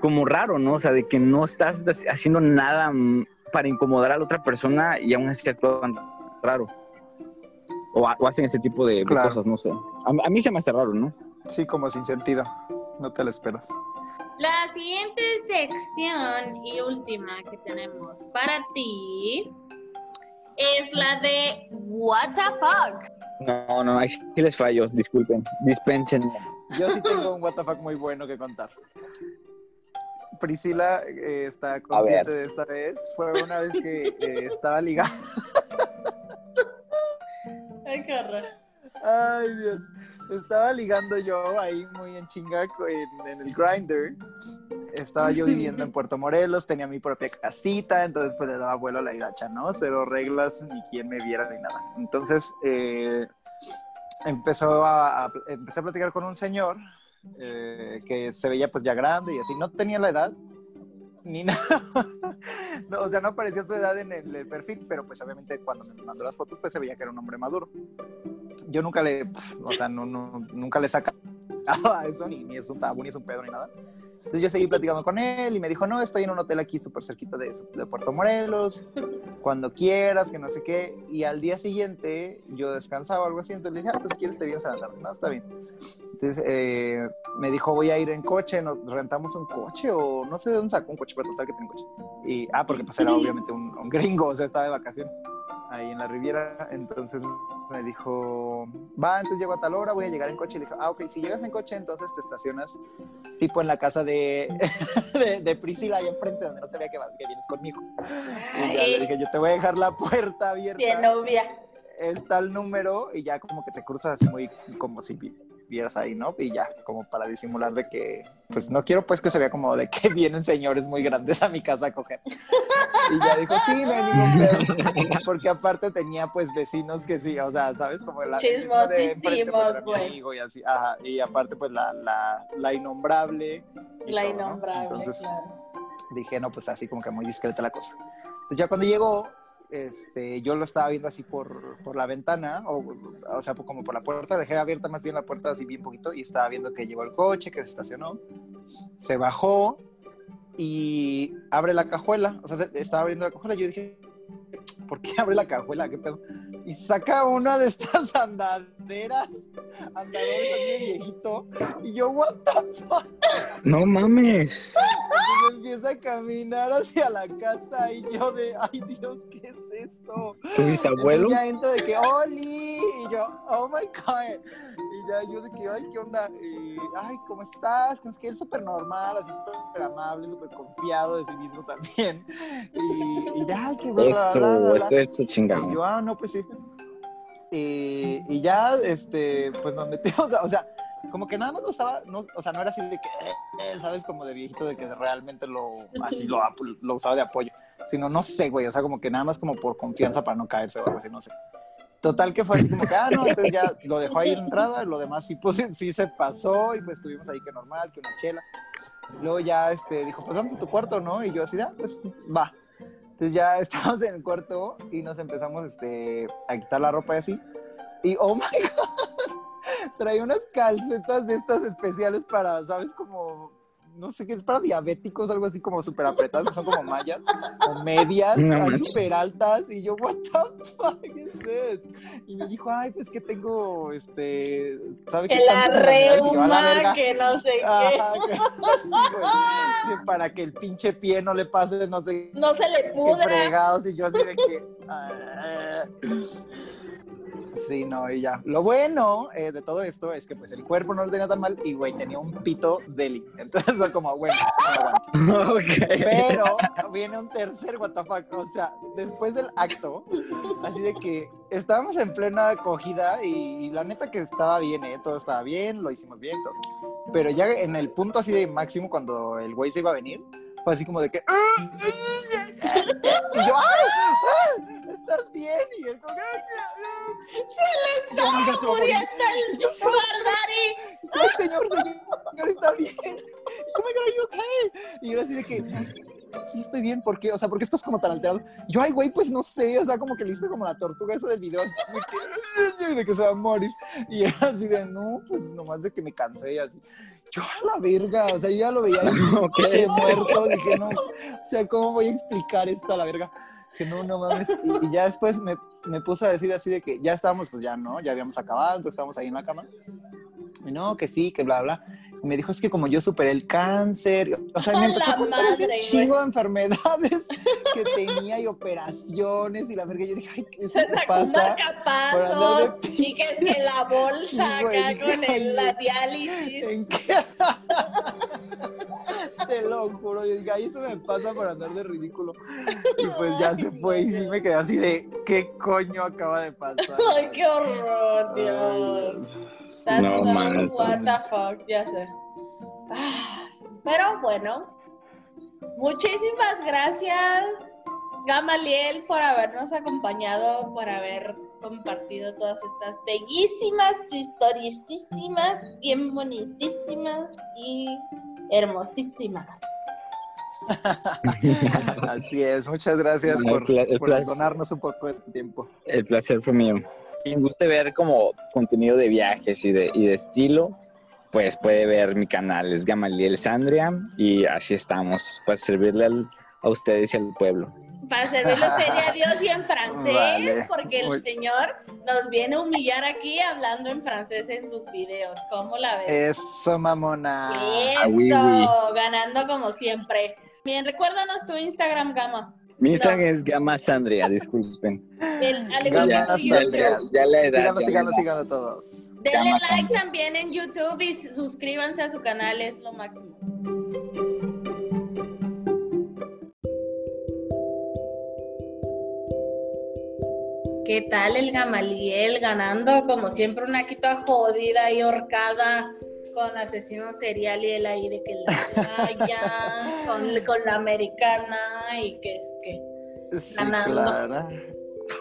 como raro, ¿no? O sea, de que no estás haciendo nada para incomodar a la otra persona y aún así actúan raro. O, o hacen ese tipo de, de Claro. cosas, no sé. A, a mí se me hace raro, ¿no? Sí, como sin sentido. No te lo esperas. La siguiente sección y última que tenemos para ti es la de What the fuck. No, no, ahí sí les fallo, disculpen, dispensen. Yo sí tengo un WTF muy bueno que contar. Priscila eh, está consciente de esta vez. Fue una vez que eh, estaba ligada. [laughs] Ay, qué horror. Ay, Dios. Estaba ligando yo ahí muy en chinga en el grinder. Estaba yo viviendo en [laughs] Puerto Morelos, tenía mi propia casita, entonces pues le daba vuelo a la hilacha, ¿no? Cero reglas, ni quien me viera ni nada. Entonces eh, empezó a, a- empecé a platicar con un señor eh, que se veía pues ya grande y así, no tenía la edad ni [laughs] nada. No, o sea, no aparecía su edad en el, perfil, pero pues obviamente cuando me mandó las fotos pues se veía que era un hombre maduro. Yo nunca le, o sea, no, no- nunca le sacaba a eso, ni, ni es un tabú, ni es un pedo, ni nada. Entonces yo seguí platicando con él y me dijo, no, estoy en un hotel aquí súper cerquita de, de Puerto Morelos, cuando quieras, que no sé qué. Y al día siguiente yo descansaba o algo así, entonces le dije, ah, pues quieres te vienes a la tarde. No, está bien. Entonces eh, me dijo, voy a ir en coche, nos rentamos un coche o no sé de dónde sacó un coche, pero total que un coche. Y, ah, porque pues era obviamente un, un gringo, o sea, estaba de vacaciones ahí en la Riviera. Entonces me dijo, va, entonces llego a tal hora, voy a llegar en coche. Y le dije, ah, ok, si llegas en coche, entonces te estacionas tipo en la casa de, [laughs] de, de Priscila, ahí enfrente, donde no se vea que, vas- que vienes conmigo. Y ya le dije, yo te voy a dejar la puerta abierta Bien, novia. está el número y ya como que te cruzas así muy como si vieras ahí, ¿no? Y ya, como para disimular de que, pues no quiero pues que se vea como de que [laughs] vienen señores muy grandes a mi casa a coger. Y ya dijo, sí, no pedo. [laughs] Porque aparte tenía pues vecinos que sí, o sea, ¿sabes? Como la el vecino de enfrente, pues, mi amigo y así, ajá. Y aparte pues la, la, la innombrable. La todo, ¿no? innombrable, Entonces, claro. dije, no, pues así como que muy discreta la cosa. Entonces ya cuando llegó, este, yo lo estaba viendo así por, por la ventana, o, o sea, como por la puerta, dejé abierta más bien la puerta así bien poquito y estaba viendo que llegó el coche, que se estacionó, se bajó y abre la cajuela, o sea, se- estaba abriendo la cajuela, yo dije, ¿por qué abre la cajuela? ¿Qué pedo? Y saca una de estas [laughs] andaderas, andadores así de viejito, y yo, what the fuck? No mames. Entonces empieza a caminar hacia la casa y yo de, ay Dios, ¿qué es esto? ¿Tu bisabuelo? Entonces ya entro de que, ¡Oli! Y yo, ¡Oh my God! Y ya yo de que, ¡ay, qué onda! Y, ¡ay, ¿cómo estás? Es que él súper normal, así súper amable, súper confiado de sí mismo también. Y, y ya, ¡ay, qué bla, Esto, bla, bla, bla. esto, Y yo, ah, no, pues sí. Y, y ya, este, pues nos metimos, [laughs] o sea, como que nada más lo estaba, no, o sea, no era así de que, eh, ¿sabes? Como de viejito, de que realmente lo, así lo, lo usaba de apoyo, sino no sé, güey, o sea, como que nada más como por confianza para no caerse o algo así, no sé. Total que fue así como que, ah, no, entonces ya lo dejó ahí en la entrada, lo demás sí, pues sí se pasó y pues estuvimos ahí que normal, que una chela. Luego ya, este, dijo, pues vamos a tu cuarto, ¿no? Y yo así, ah, pues va. Entonces ya [laughs] estábamos en el cuarto y nos empezamos este, a quitar la ropa y así. Y oh my [laughs] god, traía unas calcetas de estas especiales para, ¿sabes? Como no sé qué, es para diabéticos, algo así como súper apretadas, que son como mallas, o medias, No súper altas, y yo, what the fuck is this? Y me dijo, ay, pues que tengo, este, ¿sabe qué? Que la reuma, verga". que no sé qué. Ajá, que, [laughs] sí, güey, que para que el pinche pie no le pase, no sé No se le qué pudra. fregados, y yo así de que... ah. Sí, no, y ya. Lo bueno eh, de todo esto es que pues el cuerpo no lo tenía tan mal y, güey, tenía un pito deli. [laughs] Entonces fue como, bueno, aguanto. [laughs] Ok. Pero viene un tercer fuck, O sea, después del acto, así de que estábamos en plena acogida y, y la neta que estaba bien, ¿eh? Todo estaba bien, lo hicimos bien, todo. Pero ya en el punto así de máximo, cuando el güey se iba a venir, fue así como de que... "Ah, Y yo, ¡ah! ah, ¿Estás bien? Y él como... Se le Yo, "Oiga, se va a está morir". muriendo el sugar daddy. Ay, señor, señor, está bien. Oh my God, are you okay? Y yo así de que, "Pues, sí, estoy bien, ¿por qué? O sea, ¿por qué estás como tan alterado? Yo, ay, güey, pues no sé, o sea, como que le hice como la tortuga esa del video, así de que, [laughs] de que se va a morir. Y era así de, no, pues nomás de que me cansé y así. Yo a la verga, o sea, yo ya lo veía ahí, [laughs] Ok. pinche muerto, dije, no, o sea, ¿cómo voy a explicar esto a la verga? Dije, no, no mames. [laughs] Y, y ya después me, me puse a decir así de que ya estábamos, pues ya no, ya habíamos acabado, entonces estábamos ahí en la cama. Y no, que sí, que bla, bla. Y me dijo, es que como yo superé el cáncer, o sea, ¡A me empezó a contar ese madre, chingo de enfermedades [laughs] que tenía y operaciones y la verga, yo dije, ay, ¿qué Se pasa? marcapasos por andar de y que es que la bolsa [laughs] Sí, güey, acá dije, con el, "Ay, la diálisis. ¿En qué? Te lo juro, yo dije, ay, eso me pasa por andar de ridículo. Y pues ya se fue y sí me quedé así de, ¿qué coño acaba de pasar? [laughs] Ay, qué horror, Dios. Ay, That's No, so man, what the fuck, ya sé. Pero bueno, muchísimas gracias, Gamaliel, por habernos acompañado, por haber compartido todas estas bellísimas, historisísimas, bien bonitísimas y hermosísimas. [laughs] Así es, muchas gracias No, por, donarnos un poco de tu tiempo. El placer fue mío. Quien guste ver como contenido de viajes y de, y de estilo, pues puede ver mi canal, es Gamaliel Sandria, y así estamos, para servirle al- a ustedes y al pueblo. Para servirle a usted [laughs] y a Dios y en francés, Vale. porque el Muy- señor nos viene a humillar aquí hablando en francés en sus videos. ¿Cómo la ves? Eso, mamona. Eso, Ah, oui, oui. ganando como siempre. Bien, recuérdanos tu Instagram, Gama. Mi Instagram es Gama Sandria, disculpen. El, [laughs] Gama ya, YouTube. ya, la edad. Síganos, síganos, síganos todos. Denle Gama like Sandria. también en YouTube y suscríbanse a su canal, es lo máximo. ¿Qué tal el Gamaliel ganando como siempre una quita jodida y horcada con asesino serial y ahí de que la playa [laughs] con, con la americana y que es que Sí, Ganando.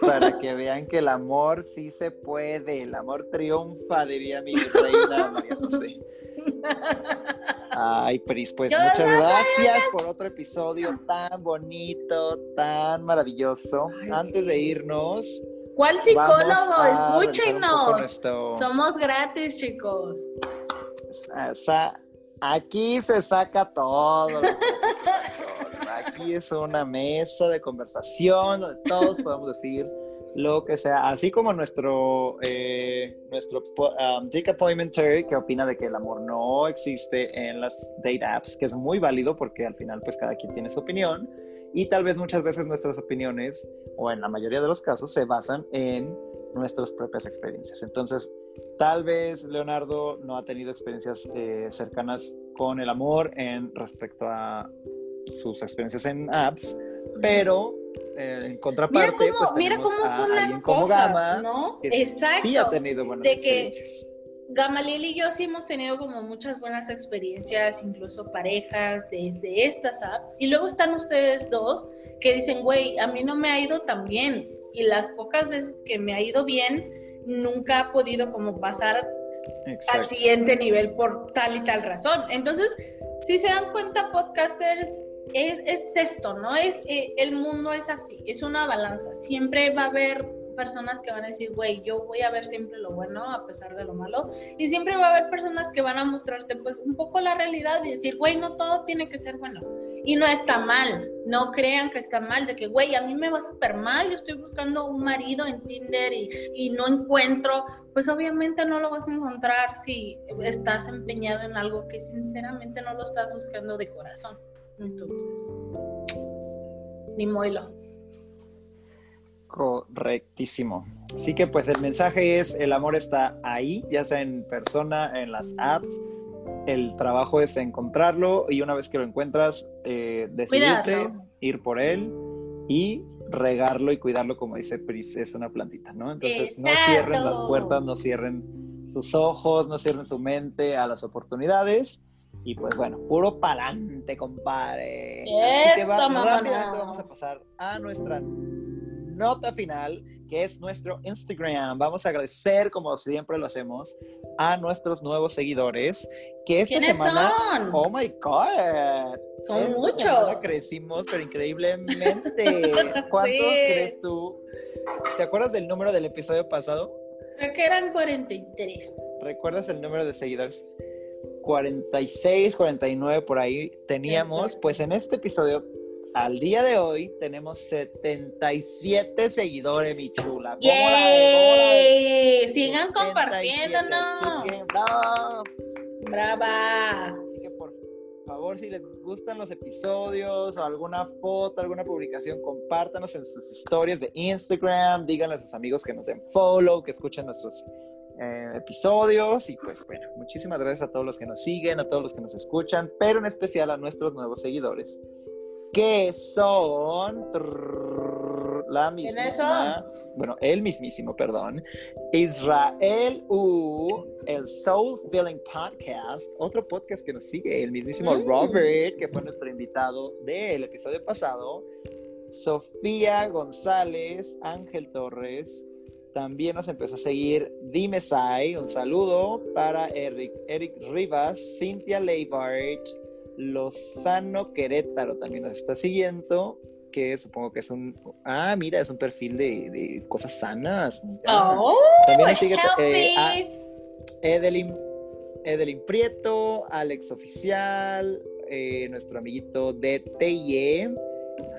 Para que vean que el amor sí se puede, el amor triunfa, diría mi reina María José. Ay, Pris, pues Yo muchas gracias por otro episodio tan bonito, tan maravilloso. Ay, Antes sí. de irnos, ¿Cuál psicólogo? Escúchenos. Somos gratis, chicos. Aquí se saca todo. [laughs] Aquí es una mesa de conversación donde todos podemos decir lo que sea. Así como nuestro, eh, nuestro um, Dick Appointment Terry, que opina de que el amor no existe en las date apps, que es muy válido porque al final pues cada quien tiene su opinión. Y tal vez muchas veces nuestras opiniones, o en la mayoría de los casos, se basan en nuestras propias experiencias. Entonces, Tal vez Leonardo no ha tenido experiencias eh, cercanas con el amor en respecto a sus experiencias en apps, pero eh, en Mira contraparte, cómo, pues mira cómo a son las como cosas, Gama, ¿no? que Exacto. sí ha tenido buenas de que- experiencias. Gamaliel y yo sí hemos tenido como muchas buenas experiencias, incluso parejas desde estas apps. Y luego están ustedes dos que dicen, güey, a mí no me ha ido tan bien. Y las pocas veces que me ha ido bien, nunca ha podido como pasar al siguiente nivel por tal y tal razón. Entonces, si se dan cuenta, podcasters, es, es esto, ¿no? Es, eh, el mundo es así, es una balanza. Siempre va a haber personas que van a decir, güey, yo voy a ver siempre lo bueno a pesar de lo malo. Y siempre va a haber personas que van a mostrarte pues un poco la realidad y decir, güey, no todo tiene que ser bueno. Y no está mal, no crean que está mal, de que, güey, a mí me va súper mal, yo estoy buscando un marido en Tinder y, y no encuentro, pues obviamente no lo vas a encontrar si estás empeñado en algo que sinceramente no lo estás buscando de corazón. Entonces, ni moilo. Correctísimo. Así que pues el mensaje es, el amor está ahí, ya sea en persona, en las apps. El trabajo es encontrarlo y una vez que lo encuentras, eh, decidirte, Cuidarlo. ir por él y regarlo y cuidarlo, como dice Pris, es una plantita, ¿no? Entonces no cierren las puertas, no cierren sus ojos, no cierren su mente a las oportunidades. Y pues bueno, puro pa'lante, compadre. Así que va- rápidamente vamos a pasar a nuestra nota final, que es nuestro Instagram. Vamos a agradecer, como siempre lo hacemos, a nuestros nuevos seguidores, que esta ¿Quiénes semana... son? Oh my God. Son Esta muchos. crecimos, pero increíblemente. [laughs] ¿Cuánto Sí. crees tú? ¿Te acuerdas del número del episodio pasado? Creo que eran 43. ¿Recuerdas el número de seguidores? 46, 49 por ahí teníamos. Exacto. Pues en este episodio, al día de hoy, tenemos 77 seguidores, mi chula. ¿Cómo la. Sigan 77, compartiéndonos. que. Brava. Así que por favor, si les gustan los episodios o alguna foto, alguna publicación, compártanos en sus historias de Instagram, díganle a sus amigos que nos den follow, que escuchen nuestros eh, episodios y pues bueno, muchísimas gracias a todos los que nos siguen, a todos los que nos escuchan, pero en especial a nuestros nuevos seguidores, que son trrr, la mismísima, bueno, el mismísimo, perdón, Israel U, el Soul Filling Podcast, otro podcast que nos sigue, el mismísimo Mm. Robert, que fue nuestro invitado del episodio pasado, Sofía González, Ángel Torres, también nos empezó a seguir Dime Sai, un saludo para Eric, Eric Rivas, Cintia Leibart, Lozano Querétaro también nos está siguiendo, que supongo que es un, ah, mira, es un perfil de, de cosas sanas. Oh, También nos sigue healthy. eh, a- Edelyn, Edelyn Prieto, Alex Oficial, eh, nuestro amiguito de TIE,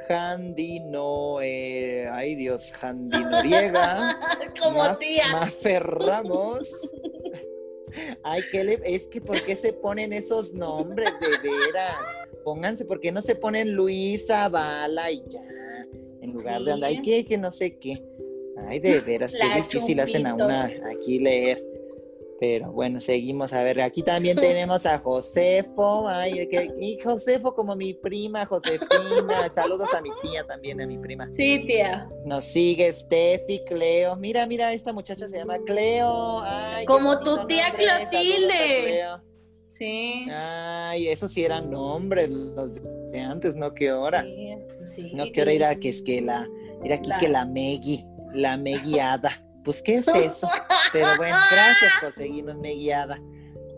Handy No, eh, ay Dios, Handy Noriega, [laughs] Como Maf- tía. Mafer Ramos. [laughs] Ay, ¿qué le, es que ¿por qué se ponen esos nombres de veras? Pónganse, ¿por qué no se ponen Luisa, Bala y ya? En lugar de andar, ay. Que no sé qué. Ay, de veras, qué La difícil hacen a una aquí leer. Pero bueno, seguimos. A ver, aquí también [laughs] tenemos a Josefo. Ay, que- y Josefo como mi prima, Josefina. [laughs] Saludos a mi tía también, a mi prima. Sí, tía. Nos sigue Steffi, Cleo. Mira, mira, esta muchacha se llama Cleo. Ay, Como tu tía Clotilde. Sí. Ay, esos sí eran nombres, los de antes, no que ahora. Sí, sí. No quiero ir a que es que la, ir aquí que la Megui, la Meguiada. Pues, ¿qué es eso? Pero bueno, gracias por seguirnos, Meguiada.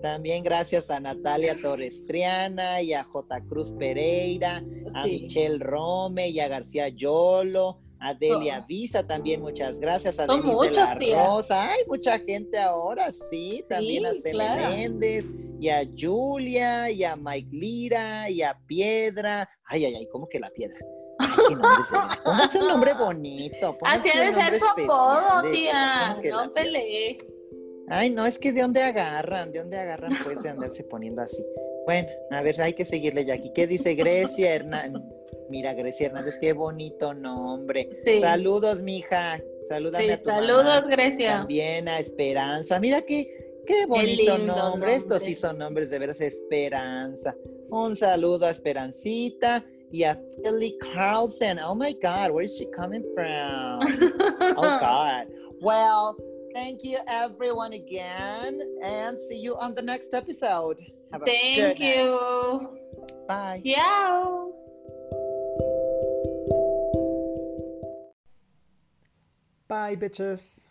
También gracias a Natalia Torres Triana y a J. Cruz Pereira, a Sí. Michelle Rome y a García Yolo, a Delia Son- Visa también, muchas gracias. A Son Denise de muchos, la tía. Rosa, hay mucha gente ahora, sí, también a claro. Méndez y a Julia y a Mike Lira y a Piedra. Ay, ay, ay, ¿cómo que la Piedra? Ay, qué un nombre bonito. Así pónganse ha de un ser nombre su apodo, tía. ¿cómo que la No peleé. Ay, no, es que de dónde agarran, de dónde agarran pues de andarse poniendo así. Bueno, a ver, hay que seguirle ya aquí. ¿Qué dice Grecia Hernández? Mira, Grecia Hernández, qué bonito nombre. Sí. Saludos, mija. Salúdame Sí, a tu saludos, mamá. Grecia. También a Esperanza. Mira qué, qué bonito lindo nombre. Estos nombre. sí son nombres de veras Esperanza. Un saludo a Esperancita y a Philly Carlson. Oh my God, where is she coming from? Oh [laughs] God. Well, thank you everyone again and see you on the next episode. Have a Thank good night. you. Bye. Yao. Bye, bitches.